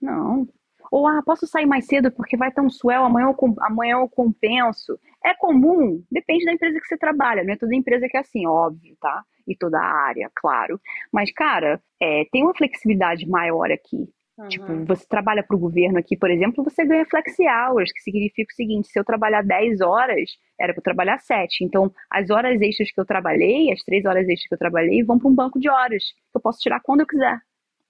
não. Ou, ah, posso sair mais cedo porque vai ter um swell, amanhã eu, amanhã eu compenso. É comum, depende da empresa que você trabalha, não é toda empresa que é assim, óbvio, tá? E toda a área, claro. Mas, cara, é, tem uma flexibilidade maior aqui. Uhum. Tipo, você trabalha para o governo aqui, por exemplo, você ganha flexi hours, que significa o seguinte: se eu trabalhar 10 horas, era para trabalhar 7. Então, as horas extras que eu trabalhei, as 3 horas extras que eu trabalhei, vão para um banco de horas, que eu posso tirar quando eu quiser.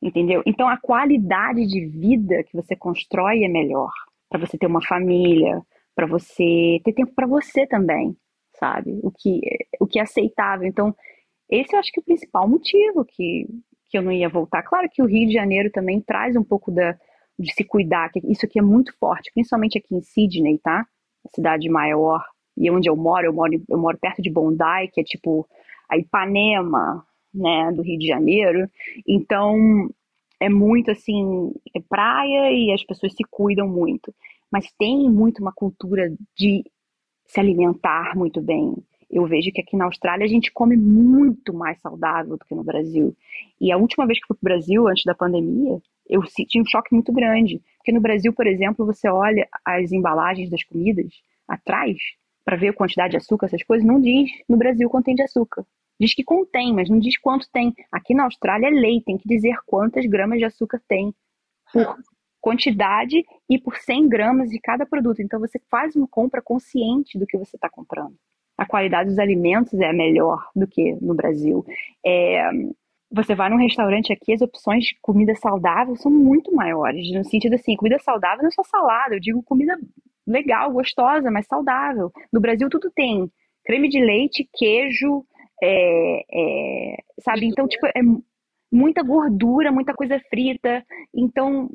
Entendeu? Então, a qualidade de vida que você constrói é melhor. Para você ter uma família, para você ter tempo para você também, sabe? O que, o que é aceitável. Então, esse eu acho que é o principal motivo que que eu não ia voltar. Claro que o Rio de Janeiro também traz um pouco da, de se cuidar, que isso aqui é muito forte, principalmente aqui em Sydney, tá? A cidade maior. E onde eu moro, eu moro, eu moro perto de Bondi, que é tipo a Ipanema, né, do Rio de Janeiro. Então, é muito assim, é praia e as pessoas se cuidam muito. Mas tem muito uma cultura de se alimentar muito bem, eu vejo que aqui na Austrália a gente come muito mais saudável do que no Brasil. E a última vez que fui para o Brasil, antes da pandemia, eu senti um choque muito grande. Porque no Brasil, por exemplo, você olha as embalagens das comidas atrás, para ver a quantidade de açúcar, essas coisas, não diz no Brasil contém de açúcar. Diz que contém, mas não diz quanto tem. Aqui na Austrália é lei, tem que dizer quantas gramas de açúcar tem por quantidade e por 100 gramas de cada produto. Então você faz uma compra consciente do que você está comprando a qualidade dos alimentos é melhor do que no Brasil. É, você vai num restaurante aqui, as opções de comida saudável são muito maiores. No sentido assim, comida saudável não é só salada, eu digo comida legal, gostosa, mas saudável. No Brasil tudo tem creme de leite, queijo, é, é, sabe? Então, tipo, é muita gordura, muita coisa frita. Então,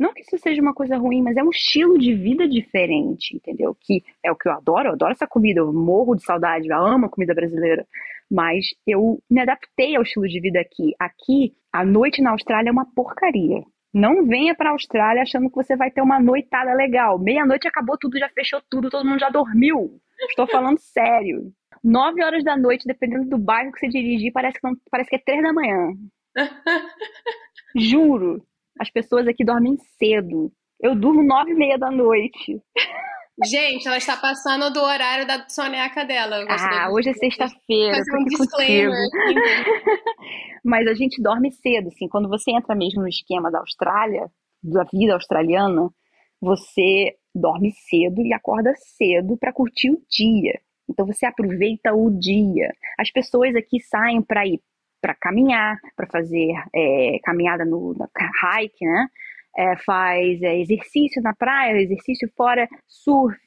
Não que isso seja uma coisa ruim, mas é um estilo de vida diferente, entendeu? Que é o que eu adoro, eu adoro essa comida, eu morro de saudade, eu amo a comida brasileira. Mas eu me adaptei ao estilo de vida aqui. Aqui, a noite na Austrália é uma porcaria. Não venha para a Austrália achando que você vai ter uma noitada legal. Meia-noite acabou tudo, já fechou tudo, todo mundo já dormiu. Estou falando <laughs> sério. Nove horas da noite, dependendo do bairro que você dirigir, parece que, não, parece que é três da manhã. <laughs> Juro. As pessoas aqui dormem cedo. Eu durmo nove e meia da noite. Gente, ela está passando do horário da soneca dela. Ah, hoje é sexta-feira. Fazer um disclaimer. <laughs> Mas a gente dorme cedo, assim. Quando você entra mesmo no esquema da Austrália, da vida australiana, você dorme cedo e acorda cedo para curtir o dia. Então você aproveita o dia. As pessoas aqui saem para ir para caminhar, para fazer é, caminhada no na hike, né? É, faz é, exercício na praia, exercício fora, surf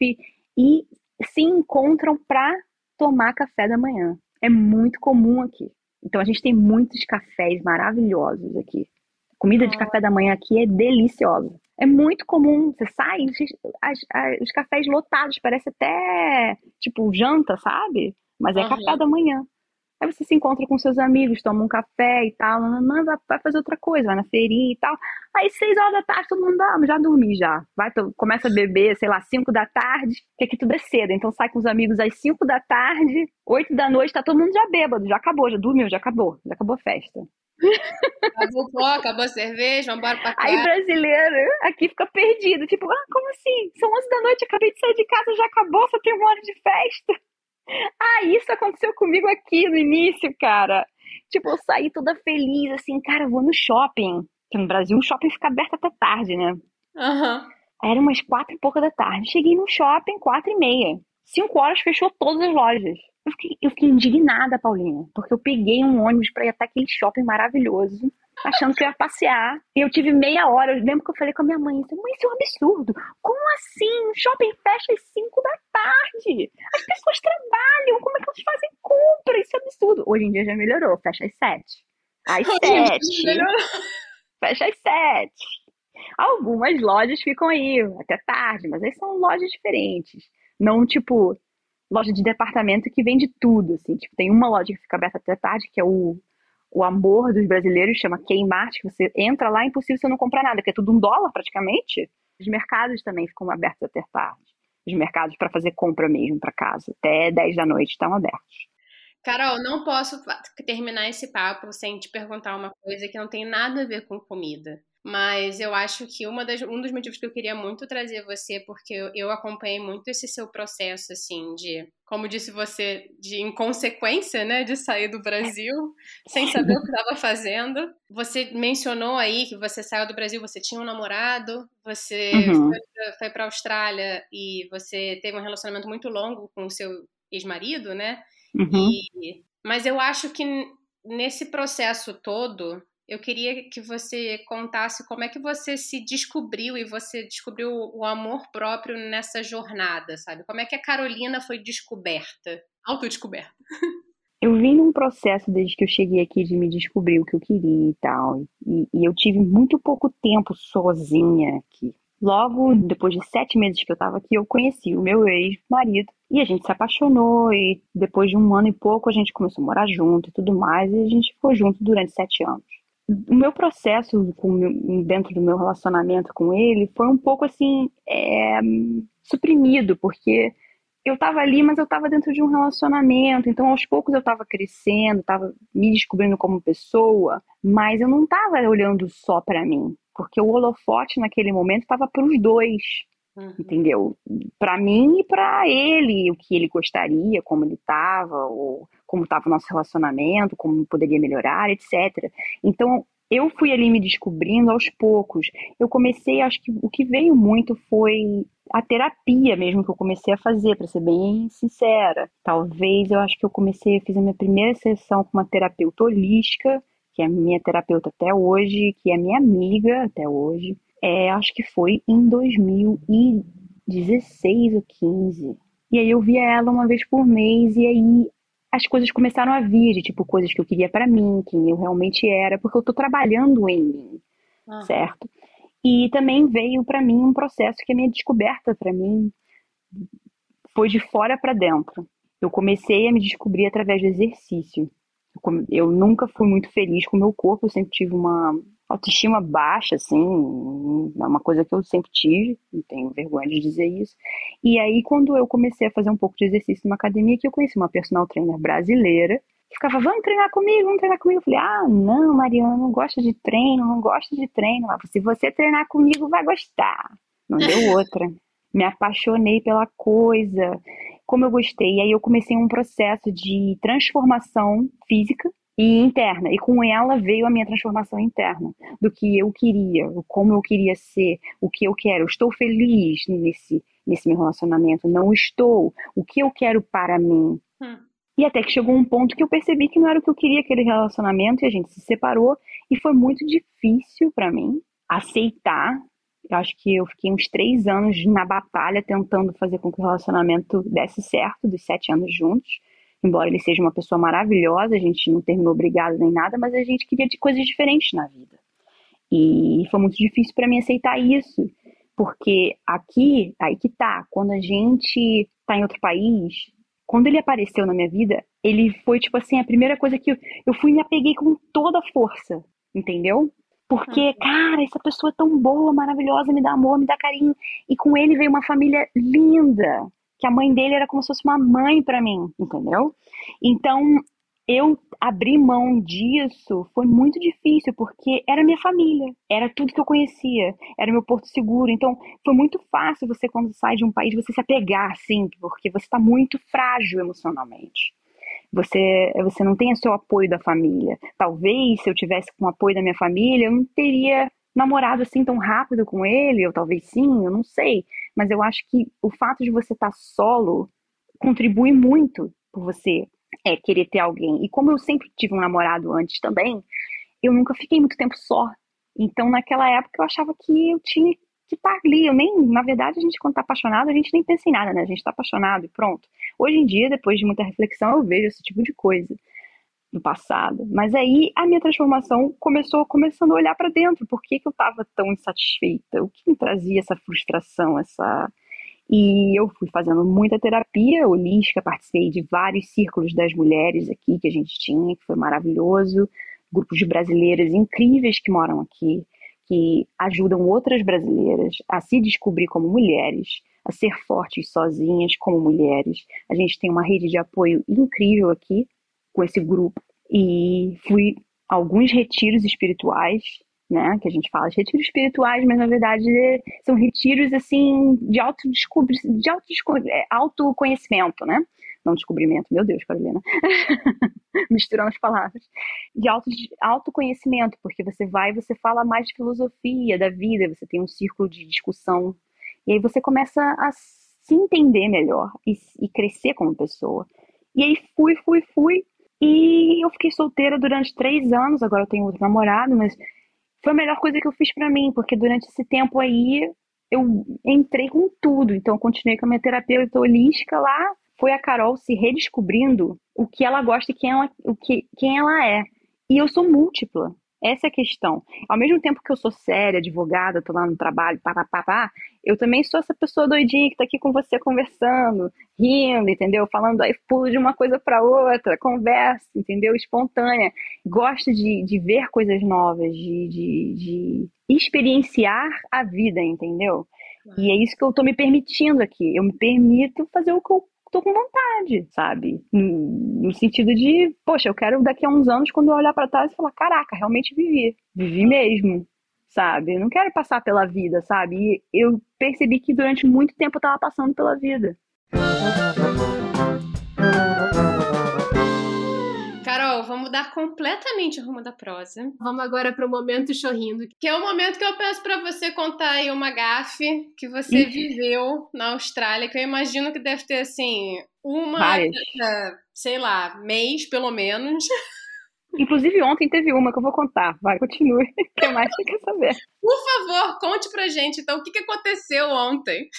e se encontram para tomar café da manhã. É muito comum aqui. Então a gente tem muitos cafés maravilhosos aqui. A comida de café da manhã aqui é deliciosa. É muito comum, você sai, as, as, os cafés lotados, parece até tipo janta, sabe? Mas é uhum. café da manhã. Aí você se encontra com seus amigos, toma um café e tal, não, vai, fazer outra coisa, vai na feirinha e tal. Aí seis horas da tarde todo mundo ah, já dormi já. Vai, começa a beber, sei lá, cinco da tarde, que aqui tudo é cedo. Então sai com os amigos às cinco da tarde, oito da noite, tá todo mundo já bêbado, já acabou, já dormiu, já acabou, já acabou a festa. Acabou pó, acabou a cerveja, vamos embora pra casa. Aí brasileiro aqui fica perdido, tipo, ah, como assim? São onze da noite, acabei de sair de casa, já acabou, só tem uma hora de festa. Ah, isso aconteceu comigo aqui no início, cara. Tipo, eu saí toda feliz, assim, cara, eu vou no shopping. Que no Brasil o shopping fica aberto até tarde, né? Aham. Uhum. Era umas quatro e pouca da tarde. Cheguei no shopping, quatro e meia. Cinco horas fechou todas as lojas. Eu fiquei, eu fiquei indignada, Paulinha, porque eu peguei um ônibus para ir até aquele shopping maravilhoso achando que eu ia passear. E eu tive meia hora. Eu lembro que eu falei com a minha mãe: Mãe, isso é um absurdo. Como assim? O shopping fecha às 5 da tarde. As pessoas trabalham. Como é que elas fazem compra? Isso é absurdo. Hoje em dia já melhorou. Fecha às 7. Às 7. Fecha às 7. Algumas lojas ficam aí até tarde, mas aí são lojas diferentes. Não tipo loja de departamento que vende tudo, assim. Tipo, tem uma loja que fica aberta até tarde, que é o o amor dos brasileiros chama Kmart, que você entra lá, é impossível você não comprar nada, porque é tudo um dólar praticamente. Os mercados também ficam abertos até tarde. Os mercados para fazer compra mesmo para casa, até 10 da noite estão abertos. Carol, não posso terminar esse papo sem te perguntar uma coisa que não tem nada a ver com comida. Mas eu acho que uma das, um dos motivos que eu queria muito trazer você, porque eu, eu acompanhei muito esse seu processo, assim, de, como disse você, de inconsequência, né, de sair do Brasil sem saber o que estava fazendo. Você mencionou aí que você saiu do Brasil, você tinha um namorado, você uhum. foi para a Austrália e você teve um relacionamento muito longo com o seu ex-marido, né? Uhum. E, mas eu acho que nesse processo todo, eu queria que você contasse como é que você se descobriu e você descobriu o amor próprio nessa jornada, sabe? Como é que a Carolina foi descoberta, autodescoberta? Eu vim num processo desde que eu cheguei aqui de me descobrir o que eu queria e tal. E, e eu tive muito pouco tempo sozinha aqui. Logo depois de sete meses que eu estava aqui, eu conheci o meu ex-marido e a gente se apaixonou. E depois de um ano e pouco, a gente começou a morar junto e tudo mais. E a gente ficou junto durante sete anos o meu processo com, dentro do meu relacionamento com ele foi um pouco assim é, suprimido, porque eu estava ali, mas eu estava dentro de um relacionamento, então aos poucos eu estava crescendo, estava me descobrindo como pessoa, mas eu não estava olhando só para mim, porque o holofote naquele momento estava para os dois. Uhum. Entendeu? Para mim e para ele, o que ele gostaria, como ele estava, ou como estava o nosso relacionamento, como poderia melhorar, etc. Então, eu fui ali me descobrindo aos poucos. Eu comecei, acho que o que veio muito foi a terapia mesmo que eu comecei a fazer, para ser bem sincera. Talvez eu acho que eu comecei, fiz a minha primeira sessão com uma terapeuta holística, que é minha terapeuta até hoje, que é minha amiga até hoje. É, acho que foi em 2016 ou 15. E aí eu via ela uma vez por mês e aí as coisas começaram a vir, de tipo, coisas que eu queria para mim, quem eu realmente era, porque eu tô trabalhando em mim, certo? E também veio para mim um processo que a minha descoberta para mim foi de fora para dentro. Eu comecei a me descobrir através do exercício. Eu nunca fui muito feliz com o meu corpo, eu sempre tive uma autoestima baixa, assim, é uma coisa que eu sempre tive, não tenho vergonha de dizer isso. E aí, quando eu comecei a fazer um pouco de exercício numa academia, que eu conheci uma personal trainer brasileira, que ficava, vamos treinar comigo, vamos treinar comigo. Eu falei, ah, não, Mariana, não gosta de treino, não gosta de treino. Ela falou, se você treinar comigo, vai gostar. Não deu <laughs> outra. Me apaixonei pela coisa, como eu gostei. E aí eu comecei um processo de transformação física, e interna. E com ela veio a minha transformação interna do que eu queria, como eu queria ser, o que eu quero. estou feliz nesse nesse meu relacionamento, não estou. O que eu quero para mim? Hum. E até que chegou um ponto que eu percebi que não era o que eu queria aquele relacionamento e a gente se separou e foi muito difícil para mim aceitar. Eu acho que eu fiquei uns três anos na batalha tentando fazer com que o relacionamento desse certo, dos sete anos juntos embora ele seja uma pessoa maravilhosa, a gente não terminou brigado nem nada, mas a gente queria de coisas diferentes na vida. E foi muito difícil para mim aceitar isso, porque aqui, aí que tá, quando a gente tá em outro país, quando ele apareceu na minha vida, ele foi tipo assim, a primeira coisa que eu, eu fui e me apeguei com toda a força, entendeu? Porque, cara, essa pessoa é tão boa, maravilhosa, me dá amor, me dá carinho. E com ele veio uma família linda que a mãe dele era como se fosse uma mãe para mim, entendeu? Então, eu abrir mão disso foi muito difícil, porque era minha família, era tudo que eu conhecia, era meu porto seguro. Então, foi muito fácil você, quando sai de um país, você se apegar, assim, porque você está muito frágil emocionalmente. Você, você não tem o seu apoio da família. Talvez, se eu tivesse com o apoio da minha família, eu não teria namorado assim tão rápido com ele, ou talvez sim, eu não sei. Mas eu acho que o fato de você estar tá solo contribui muito por você é, querer ter alguém. E como eu sempre tive um namorado antes também, eu nunca fiquei muito tempo só. Então, naquela época, eu achava que eu tinha que estar tá ali. Eu nem, na verdade, a gente, quando está apaixonado, a gente nem pensa em nada, né? A gente está apaixonado e pronto. Hoje em dia, depois de muita reflexão, eu vejo esse tipo de coisa do passado. Mas aí a minha transformação começou começando a olhar para dentro. Por que, que eu estava tão insatisfeita? O que me trazia essa frustração, essa e eu fui fazendo muita terapia holística, participei de vários círculos das mulheres aqui que a gente tinha, que foi maravilhoso, grupos de brasileiras incríveis que moram aqui, que ajudam outras brasileiras a se descobrir como mulheres, a ser fortes sozinhas como mulheres. A gente tem uma rede de apoio incrível aqui, com esse grupo e fui a alguns retiros espirituais, né, que a gente fala de retiros espirituais, mas na verdade são retiros assim de auto de auto é, autoconhecimento, né? Não descobrimento, meu Deus, Carolina. <laughs> Misturando as palavras. De auto, autoconhecimento, porque você vai e você fala mais de filosofia, da vida, você tem um círculo de discussão. E aí você começa a se entender melhor e, e crescer como pessoa. E aí fui, fui, fui. E eu fiquei solteira durante três anos, agora eu tenho outro namorado, mas foi a melhor coisa que eu fiz para mim, porque durante esse tempo aí eu entrei com tudo. Então eu continuei com a minha terapeuta holística lá. Foi a Carol se redescobrindo o que ela gosta e quem ela, o que, quem ela é. E eu sou múltipla. Essa é a questão. Ao mesmo tempo que eu sou séria, advogada, tô lá no trabalho, pá, eu também sou essa pessoa doidinha que tá aqui com você conversando, rindo, entendeu? Falando aí, pulo de uma coisa para outra, conversa, entendeu? Espontânea. Gosto de, de ver coisas novas, de, de, de experienciar a vida, entendeu? E é isso que eu tô me permitindo aqui. Eu me permito fazer o que eu tô com vontade, sabe? No, sentido de, poxa, eu quero daqui a uns anos, quando eu olhar para trás e falar, caraca, realmente vivi. Vivi mesmo, sabe? Eu não quero passar pela vida, sabe? E eu percebi que durante muito tempo eu tava passando pela vida. vamos mudar completamente o rumo da prosa. Vamos agora para o momento chorrindo, que é o momento que eu peço para você contar aí uma gafe que você viveu na Austrália, que eu imagino que deve ter, assim, uma, cada, sei lá, mês pelo menos. <laughs> Inclusive ontem teve uma que eu vou contar. Vai, continue. O <laughs> que mais você quer saber? Por favor, conte pra gente, então, o que aconteceu ontem?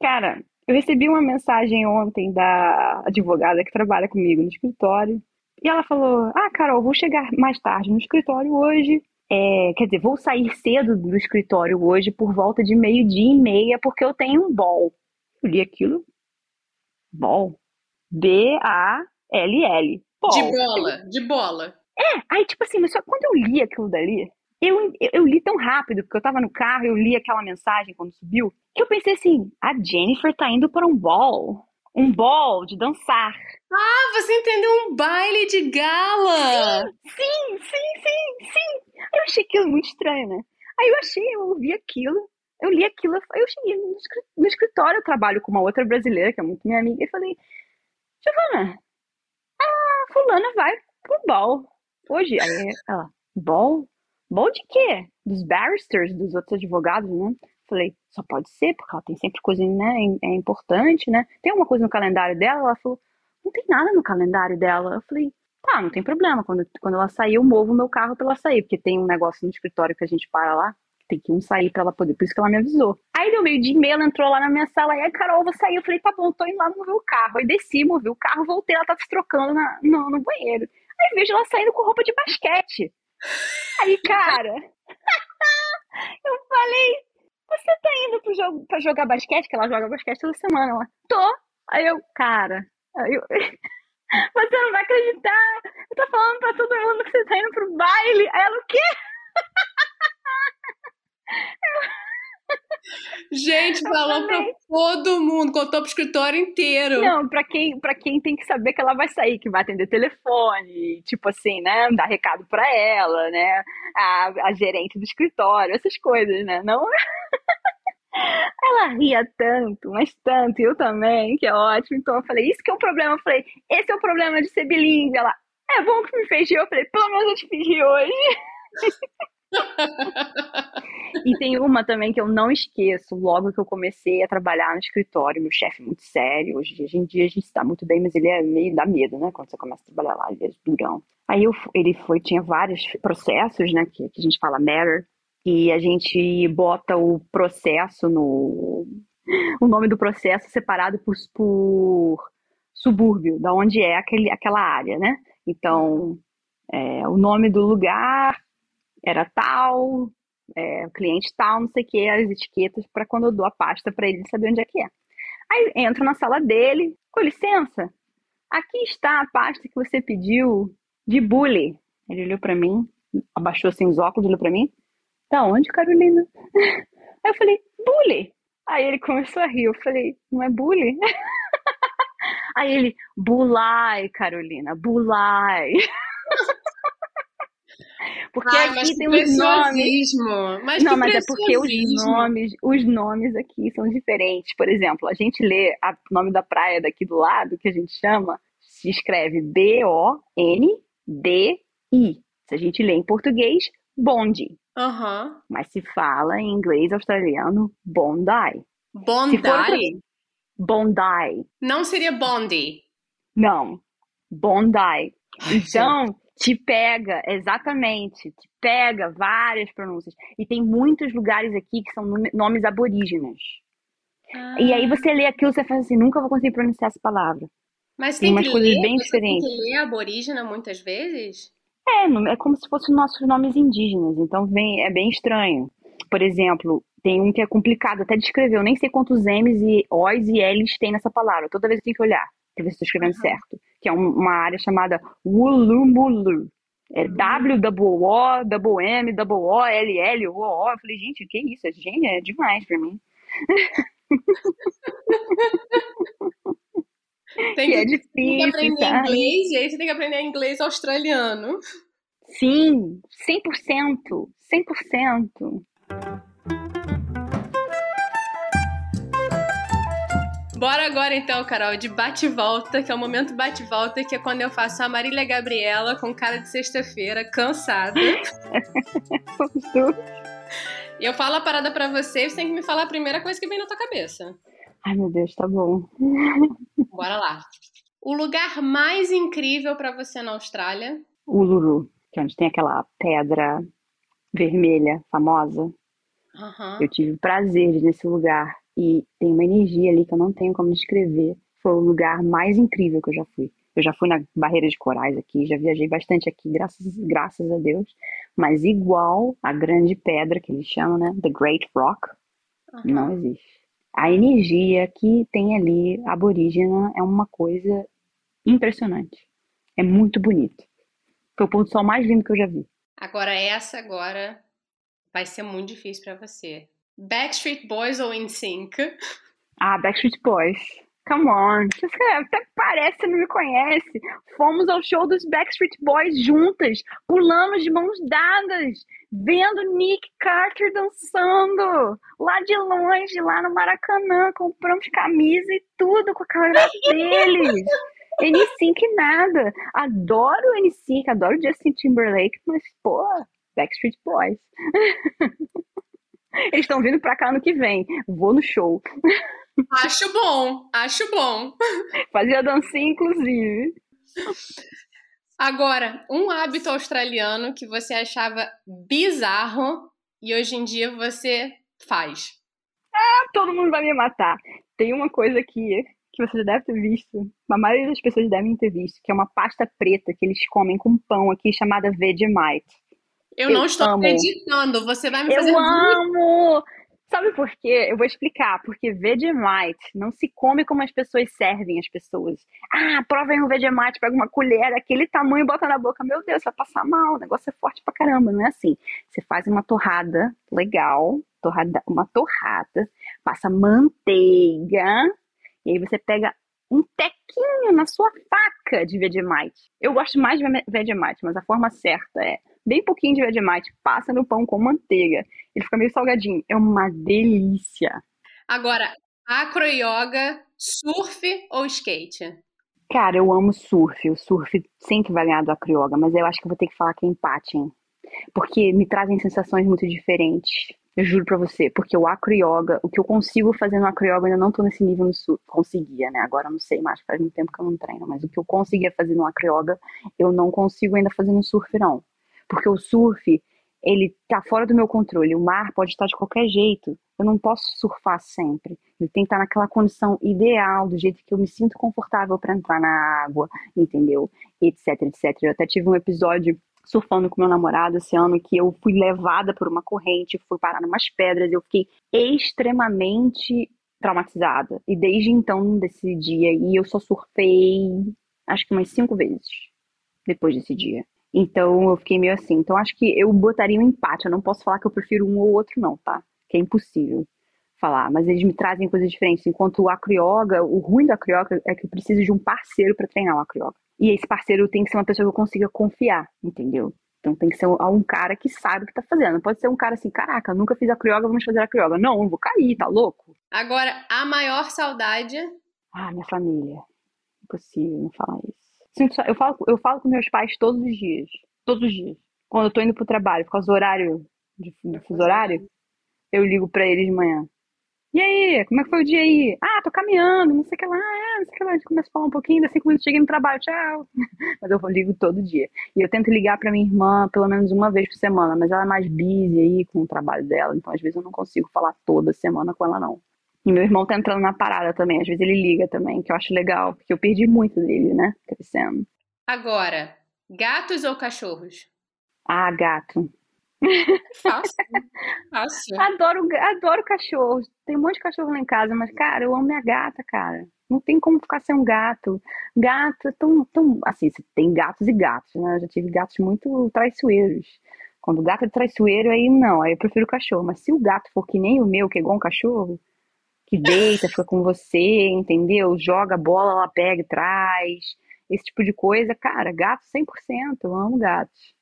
Cara, eu recebi uma mensagem ontem da advogada que trabalha comigo no escritório. E ela falou: Ah, Carol, vou chegar mais tarde no escritório hoje. é, quer dizer, vou sair cedo do escritório hoje por volta de meio-dia e meia, porque eu tenho um ball. Eu li aquilo. Ball. B-A-L-L. De bola, de bola. É, aí tipo assim, mas só quando eu li aquilo dali, eu, eu, li tão rápido, porque eu tava no carro, eu li aquela mensagem quando subiu, que eu pensei assim, a Jennifer tá indo para um ball. Um ball de dançar. Ah, você entendeu um baile de gala! Sim, sim, sim, sim, sim. Eu achei aquilo muito estranho, né? Aí eu achei, eu ouvi aquilo, eu li aquilo, eu cheguei no escritório, eu trabalho com uma outra brasileira, que é muito minha amiga, e falei, Giovana, a fulana vai pro ball hoje. Aí ela, ball? Ball de quê? Dos barristers, dos outros advogados, né? Falei, só pode ser, porque ela tem sempre coisa, né? É, importante, né? Tem alguma coisa no calendário dela? Ela falou, não tem nada no calendário dela. Eu falei, tá, não tem problema. Quando, quando ela sair, eu movo o meu carro pra ela sair, porque tem um negócio no escritório que a gente para lá, tem que um sair pra ela poder, por isso que ela me avisou. Aí deu meio de meia, ela entrou lá na minha sala, e aí, Carol, eu vou sair. Eu falei, tá bom, tô indo lá mover o carro. Aí desci, movi o carro, voltei, ela tava se trocando na, no, no banheiro. Aí vejo ela saindo com roupa de basquete. Aí, cara, <laughs> eu falei, você tá indo pro jogo, pra jogar basquete? Que ela joga basquete toda semana. Ela, tô. Aí eu, cara, aí eu, <laughs> você não vai acreditar. Eu tô falando pra todo mundo que você tá indo pro baile. Aí ela, o quê? <laughs> Gente, falou pra todo mundo, contou pro escritório inteiro. Não, pra quem, pra quem tem que saber que ela vai sair, que vai atender telefone, tipo assim, né? Dar recado pra ela, né? A, a gerente do escritório, essas coisas, né? Não. <laughs> Ela ria tanto, mas tanto, e eu também, que é ótimo. Então eu falei, isso que é o problema. Eu falei, esse é o problema de ser bilíngue. Ela, é bom que me fez rir. Eu falei, pelo menos eu te fiz rir hoje. <laughs> e tem uma também que eu não esqueço, logo que eu comecei a trabalhar no escritório, meu chefe é muito sério, hoje, hoje em dia a gente está muito bem, mas ele é meio dá medo, né, quando você começa a trabalhar lá, ele é durão. Aí eu, ele foi, tinha vários processos, né, que, que a gente fala matter, e a gente bota o processo no... o nome do processo separado por, por subúrbio, da onde é aquele, aquela área, né? Então, é, o nome do lugar, era tal, é, cliente tal, não sei o que, as etiquetas para quando eu dou a pasta para ele saber onde é que é. Aí entro na sala dele, com licença, aqui está a pasta que você pediu de bully. Ele olhou para mim, abaixou assim os óculos, olhou para mim. Da onde, Carolina? <laughs> Aí eu falei, bully. Aí ele começou a rir, eu falei, não é bully? <laughs> Aí ele, bulai, Carolina, bulai. <laughs> Porque Ai, aqui tem os nomes. Mas não, mas é porque os nomes, os nomes aqui são diferentes. Por exemplo, a gente lê o nome da praia daqui do lado, que a gente chama, se escreve B-O-N-D-I. Se a gente lê em português, Bondi. Uhum. Mas se fala em inglês australiano, Bondi. Bondi? Bondi. Não seria Bondi? Não. Bondi. Então, te pega, exatamente, te pega várias pronúncias. E tem muitos lugares aqui que são nomes aborígenes. Ah. E aí você lê aquilo você fala assim, nunca vou conseguir pronunciar essa palavra. Mas tem, tem umas coisas ler, bem diferentes. Tem que ler aborígena muitas vezes? É, é como se fossem nossos nomes indígenas, então vem, é bem estranho. Por exemplo, tem um que é complicado até de escrever, eu nem sei quantos M's e O's e L's tem nessa palavra, toda vez eu tenho que olhar ver se estou escrevendo uhum. certo que é uma área chamada Wulumulu. É W-O-O-M-O-L-L-O-O. Eu falei, gente, que isso? É gênio, é demais para mim. <laughs> Tem que, é difícil, tem que aprender sabe? inglês e aí você tem que aprender inglês australiano. Sim, 100%. 100%. Bora agora então, Carol, de bate-volta, que é o momento bate-volta, que é quando eu faço a Marília Gabriela com cara de sexta-feira, cansada. <laughs> e eu falo a parada pra você e você tem que me falar a primeira coisa que vem na tua cabeça. Ai, meu Deus, tá bom. <laughs> Bora lá. O lugar mais incrível para você na Austrália? Uluru, que é onde tem aquela pedra vermelha famosa. Uhum. Eu tive o prazer de nesse lugar e tem uma energia ali que eu não tenho como descrever. Foi o lugar mais incrível que eu já fui. Eu já fui na Barreira de Corais aqui, já viajei bastante aqui, graças, graças a Deus. Mas igual a grande pedra que eles chamam, né? The Great Rock, uhum. não existe. A energia que tem ali aborígena é uma coisa impressionante. É muito bonito. Foi o ponto sol mais lindo que eu já vi. Agora essa agora vai ser muito difícil para você. Backstreet Boys ou NSYNC? Ah, Backstreet Boys. Come on. Você até parece que não me conhece. Fomos ao show dos Backstreet Boys juntas, pulamos de mãos dadas, vendo Nick Carter dançando lá de longe, lá no Maracanã. Compramos camisa e tudo com a cara <laughs> deles. N5 nada. Adoro N5, adoro Justin Timberlake, mas, pô, Backstreet Boys. <laughs> Eles estão vindo pra cá ano que vem. Vou no show. Acho bom, acho bom. Fazia dancinha, inclusive. Agora, um hábito australiano que você achava bizarro e hoje em dia você faz. Ah, todo mundo vai me matar. Tem uma coisa aqui que você já deve ter visto, a maioria das pessoas devem ter visto, que é uma pasta preta que eles comem com pão aqui chamada Vegemite. Eu, eu não estou amo. acreditando, você vai me fazer Eu amo! Sabe por quê? Eu vou explicar. Porque Vegemite não se come como as pessoas servem as pessoas. Ah, provem um Vegemite, pega uma colher daquele tamanho e bota na boca. Meu Deus, vai passar mal. O negócio é forte pra caramba. Não é assim. Você faz uma torrada legal, torrada, uma torrada, passa manteiga, e aí você pega um tequinho na sua faca de Vegemite. Eu gosto mais de Vegemite, mas a forma certa é bem pouquinho de Vegemite, passa no pão com manteiga. Ele fica meio salgadinho. É uma delícia. Agora, acroyoga, surf ou skate? Cara, eu amo surf. O surf sempre vai ganhar do acroyoga, mas eu acho que eu vou ter que falar que é empate, hein? Porque me trazem sensações muito diferentes. Eu juro pra você, porque o acro yoga, o que eu consigo fazer no acro yoga, eu ainda não tô nesse nível no surf. Conseguia, né? Agora eu não sei mais, faz muito tempo que eu não treino, mas o que eu conseguia fazer no acro yoga, eu não consigo ainda fazer no surf, não. Porque o surf, ele tá fora do meu controle. O mar pode estar de qualquer jeito. Eu não posso surfar sempre. Ele tem que estar naquela condição ideal, do jeito que eu me sinto confortável para entrar na água, entendeu? Etc, etc. Eu até tive um episódio surfando com meu namorado esse ano que eu fui levada por uma corrente, fui parar numas pedras, eu fiquei extremamente traumatizada. E desde então, desse dia aí, eu só surfei acho que umas cinco vezes depois desse dia. Então eu fiquei meio assim. Então acho que eu botaria um empate. Eu não posso falar que eu prefiro um ou outro, não, tá? Que é impossível falar. Mas eles me trazem coisas diferentes. Enquanto o acroyoga, o ruim do acroyoga é que eu preciso de um parceiro para treinar o acroyoga. E esse parceiro tem que ser uma pessoa que eu consiga confiar, entendeu? Então tem que ser um, cara que sabe o que tá fazendo. Não pode ser um cara assim, caraca, nunca fiz acroyoga, vamos fazer acroyoga. Não, eu vou cair, tá louco? Agora, a maior saudade? Ah, minha família. Impossível não falar isso. Eu falo, eu falo com meus pais todos os dias. Todos os dias. Quando eu tô indo pro trabalho, por causa do horário, do fuso horário, eu ligo para eles de manhã. E aí, como é que foi o dia aí? Ah, tô caminhando, não sei o que lá, é, não sei o que lá. A gente começa a falar um pouquinho, das cinco minutos cheguei no trabalho, tchau. <laughs> Mas eu ligo todo dia. E eu tento ligar pra minha irmã pelo menos uma vez por semana, mas ela é mais busy aí com o trabalho dela, então às vezes eu não consigo falar toda semana com ela, não. E meu irmão tá entrando na parada também, às vezes ele liga também, que eu acho legal, porque eu perdi muito dele, né, crescendo. Agora, gatos ou cachorros? Ah, gato. Fácil. <laughs> Fácil. adoro, adoro cachorro. Tem um monte de cachorro lá em casa, mas, cara, eu amo minha gata, cara. Não tem como ficar sem um gato. Gato é tão, tão. Assim, tem gatos e gatos, né? Eu já tive gatos muito traiçoeiros. Quando o gato é traiçoeiro, aí não, aí eu prefiro o cachorro. Mas se o gato for que nem o meu, que é igual um cachorro, que deita, fica com você, entendeu? Joga a bola, ela pega e traz. Esse tipo de coisa, cara, gato 100%. Eu amo gatos.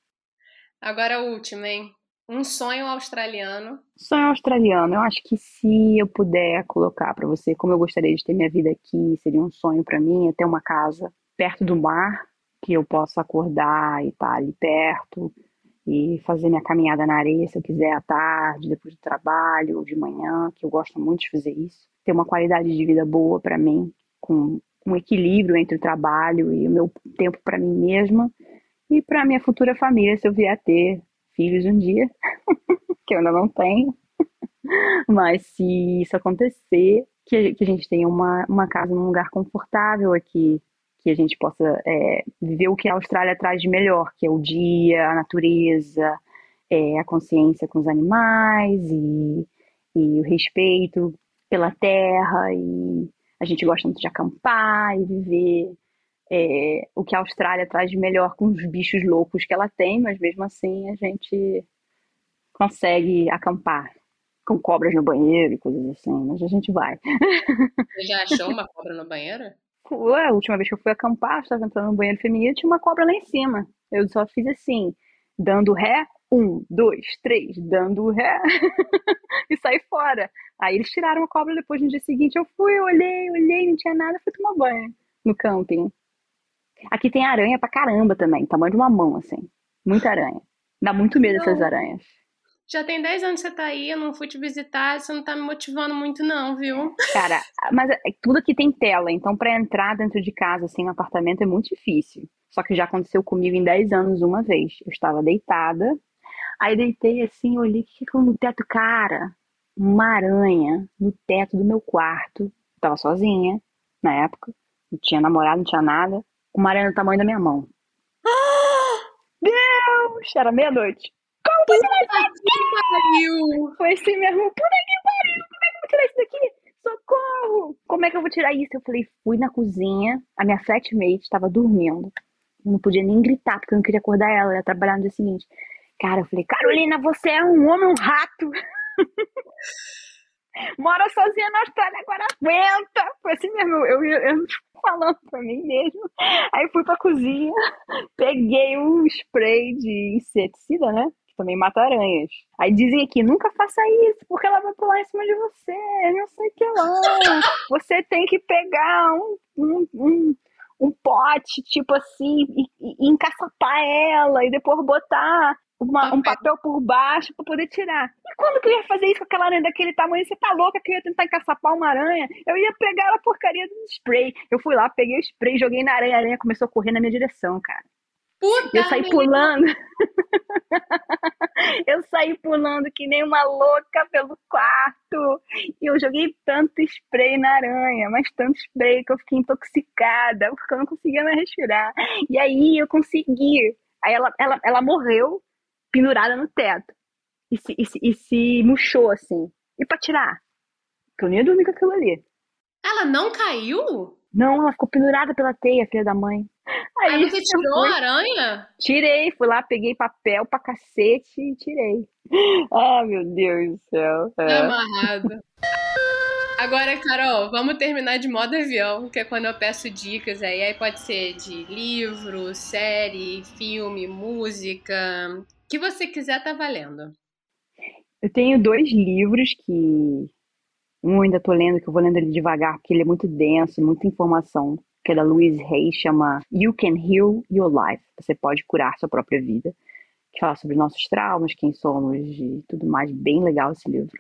Agora a última, hein? Um sonho australiano. Sonho australiano. Eu acho que se eu puder colocar para você como eu gostaria de ter minha vida aqui, seria um sonho para mim é ter uma casa perto do mar, que eu possa acordar e estar tá ali perto e fazer minha caminhada na areia se eu quiser à tarde, depois do trabalho ou de manhã, que eu gosto muito de fazer isso. Ter uma qualidade de vida boa para mim, com um equilíbrio entre o trabalho e o meu tempo para mim mesma e para minha futura família, se eu vier a ter filhos um dia, <laughs> que eu ainda não tenho. <laughs> Mas se isso acontecer, que, que a gente tenha uma, uma casa num lugar confortável aqui, que a gente possa é, viver o que a Austrália traz de melhor, que é o dia, a natureza, é, a consciência com os animais e, e o respeito pela terra e a gente gosta muito de acampar e viver é, o que a Austrália traz de melhor com os bichos loucos que ela tem, mas mesmo assim a gente consegue acampar com cobras no banheiro e coisas assim, mas a gente vai. Você já achou uma cobra no banheiro? Ué, a última vez que eu fui acampar, estava entrando no banheiro feminino, tinha uma cobra lá em cima. Eu só fiz assim, dando ré, um, dois, três, dando ré, <laughs> e saí fora. Aí eles tiraram a cobra depois no dia seguinte. Eu fui, olhei, olhei, não tinha nada, fui tomar banho no camping. Aqui tem aranha pra caramba também, tamanho de uma mão, assim. Muita aranha. Dá muito medo não. essas aranhas. Já tem 10 anos que você tá aí, eu não fui te visitar, você não tá me motivando muito, não, viu? Cara, mas é, tudo aqui tem tela, então para entrar dentro de casa, assim, no apartamento é muito difícil. Só que já aconteceu comigo em 10 anos uma vez. Eu estava deitada, aí deitei assim, olhei, o que ficou no teto? Cara, uma aranha no teto do meu quarto. Tava sozinha, na época. Não tinha namorado, não tinha nada. Uma aranha do tamanho da minha mão. <gasps> Deus! Era meia-noite. Puta que pariu! Foi assim mesmo. Puta que pariu! Como é que eu vou tirar isso daqui? Socorro! Como é que eu vou tirar isso? Eu falei, fui na cozinha, a minha flatmate estava dormindo. Eu não podia nem gritar, porque eu não queria acordar ela, ela ia trabalhar no dia seguinte. Cara, eu falei, Carolina, você é um homem, um rato. <laughs> Mora sozinha na Austrália, agora aguenta. Foi assim mesmo, eu, eu, eu <laughs> falando pra mim mesmo. Aí fui pra cozinha, peguei um spray de inseticida, né? Que também mata aranhas. Aí dizem aqui, nunca faça isso, porque ela vai pular em cima de você, não sei o que lá. <laughs> Você tem que pegar um, um, um, um pote, tipo assim, e, e, encaçapar ela, e depois botar uma, um papel por baixo para poder tirar. E quando que eu ia fazer isso com aquela aranha daquele tamanho? Você tá louca que eu ia tentar encaçapar uma aranha? Eu ia pegar a porcaria do spray. Eu fui lá, peguei o spray, joguei na aranha, a aranha começou a correr na minha direção, cara. Puta eu saí pulando. <laughs> eu saí pulando que nem uma louca pelo quarto. E eu joguei tanto spray na aranha, mas tanto spray que eu fiquei intoxicada, porque eu não conseguia mais respirar. E aí eu consegui. Aí ela, ela, ela morreu pendurada no teto. E se, e se, e se murchou assim. E pra tirar? Porque eu nem ia dormir com aquilo ali. Ela não caiu? Não, ela ficou pendurada pela teia, filha da mãe. Aí, Aí você tirou a aranha? Tirei, fui lá, peguei papel pra cacete e tirei. <laughs> Ah, meu Deus do céu. É. Amarrado. Agora, Carol, vamos terminar de modo avião, que é quando eu peço dicas aí. Aí pode ser de livro, série, filme, música. O que você quiser tá valendo. Eu tenho dois livros que um ainda tô lendo, que eu vou lendo ele devagar, porque ele é muito denso, muita informação que é da Louise Hay, chama You Can Heal Your Life. Você pode curar sua própria vida. Que fala sobre nossos traumas, quem somos e tudo mais. Bem legal esse livro.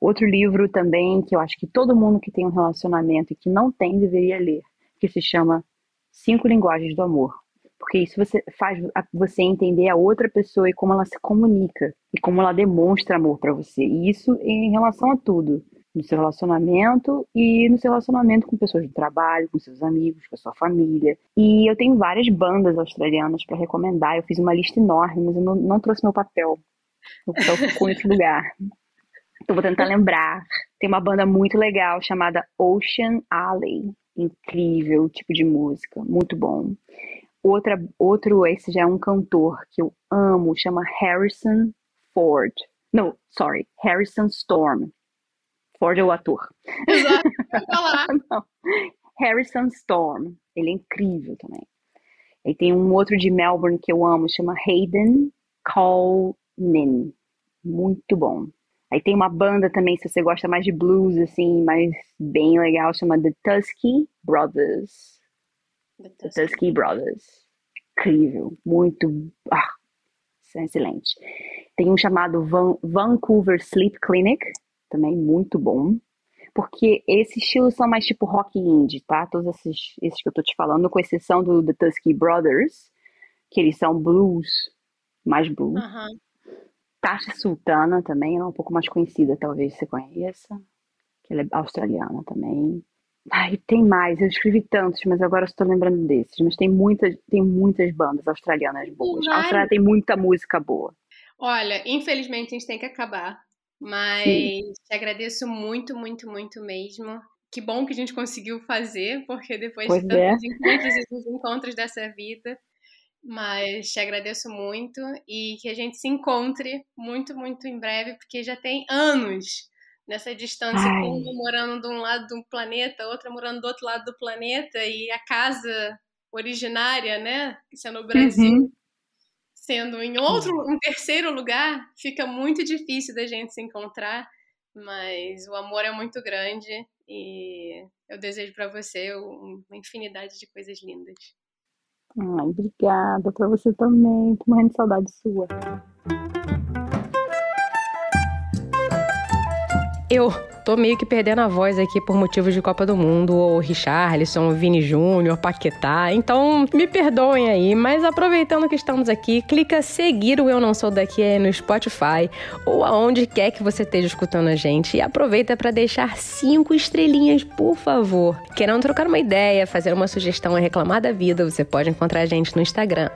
Outro livro também que eu acho que todo mundo que tem um relacionamento e que não tem deveria ler, que se chama Cinco Linguagens do Amor. Porque isso você faz você entender a outra pessoa e como ela se comunica e como ela demonstra amor para você. E isso em relação a tudo no seu relacionamento e no seu relacionamento com pessoas do trabalho, com seus amigos, com a sua família. E eu tenho várias bandas australianas para recomendar. Eu fiz uma lista enorme, mas eu não, não trouxe meu papel. Meu papel ficou outro lugar. <laughs> Então vou tentar lembrar. Tem uma banda muito legal chamada Ocean Alley. Incrível tipo de música, muito bom. Outra, outro, esse já é um cantor que eu amo, chama Harrison Ford. Não, sorry, Harrison Storm. Ford é o ator. Exato, <laughs> Harrison Storm. Ele é incrível também. E tem um outro de Melbourne que eu amo, chama Hayden Colnin. Muito bom. Aí tem uma banda também, se você gosta mais de blues, assim, mais bem legal, chama The Tusky Brothers. The Tusky, The Tusky Brothers. Incrível. Muito. Ah, excelente. Tem um chamado Van Vancouver Sleep Clinic, também muito bom. Porque esses estilos são mais tipo rock indie, tá? Todos esses, esses que eu tô te falando, com exceção do The Tusky Brothers, que eles são blues, mais blues. Uhum. Tasha Sultana também, ela é um pouco mais conhecida, talvez você conheça. Que ela é australiana também. Ai, tem mais, eu escrevi tantos, mas agora estou lembrando desses. Mas tem muitas, tem muitas bandas australianas boas. A Austrália tem muita música boa. Olha, infelizmente a gente tem que acabar, mas Sim. te agradeço muito, muito, muito mesmo. Que bom que a gente conseguiu fazer, porque depois pois de tantos é. <laughs> encontros e desencontros dessa vida, mas te agradeço muito e que a gente se encontre muito, muito em breve, porque já tem anos nessa distância, uma morando de um lado do planeta, outra morando do outro lado do planeta, e a casa originária, né, sendo o Brasil, uhum. Sendo em outro, um terceiro lugar, fica muito difícil da gente se encontrar, mas o amor é muito grande e eu desejo para você uma infinidade de coisas lindas. Ai, obrigada para você também. Tô morrendo de saudade sua. Eu tô meio que perdendo a voz aqui por motivos de Copa do Mundo, ou Richarlison, Vini Júnior, Paquetá. Então, me perdoem aí, mas aproveitando que estamos aqui, clica seguir o Eu Não Sou Daqui no Spotify ou aonde quer que você esteja escutando a gente e aproveita para deixar cinco estrelinhas, por favor. Querendo trocar uma ideia, fazer uma sugestão ou reclamar da vida, você pode encontrar a gente no Instagram,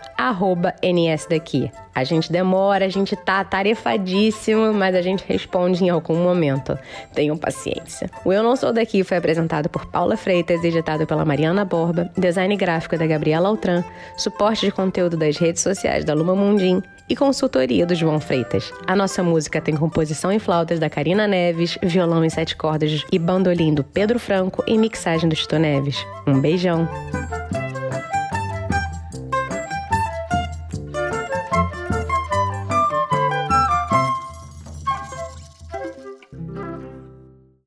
@nsdaqui. A gente demora, a gente tá tarefadíssimo, mas a gente responde em algum momento. Tenham paciência. O Eu Não Sou Daqui foi apresentado por Paula Freitas, editado pela Mariana Borba, design gráfico da Gabriela Altran, suporte de conteúdo das redes sociais da Luma Mundim e consultoria do João Freitas. A nossa música tem composição em flautas da Karina Neves, violão em sete cordas e bandolim do Pedro Franco e mixagem do Tito Neves. Um beijão!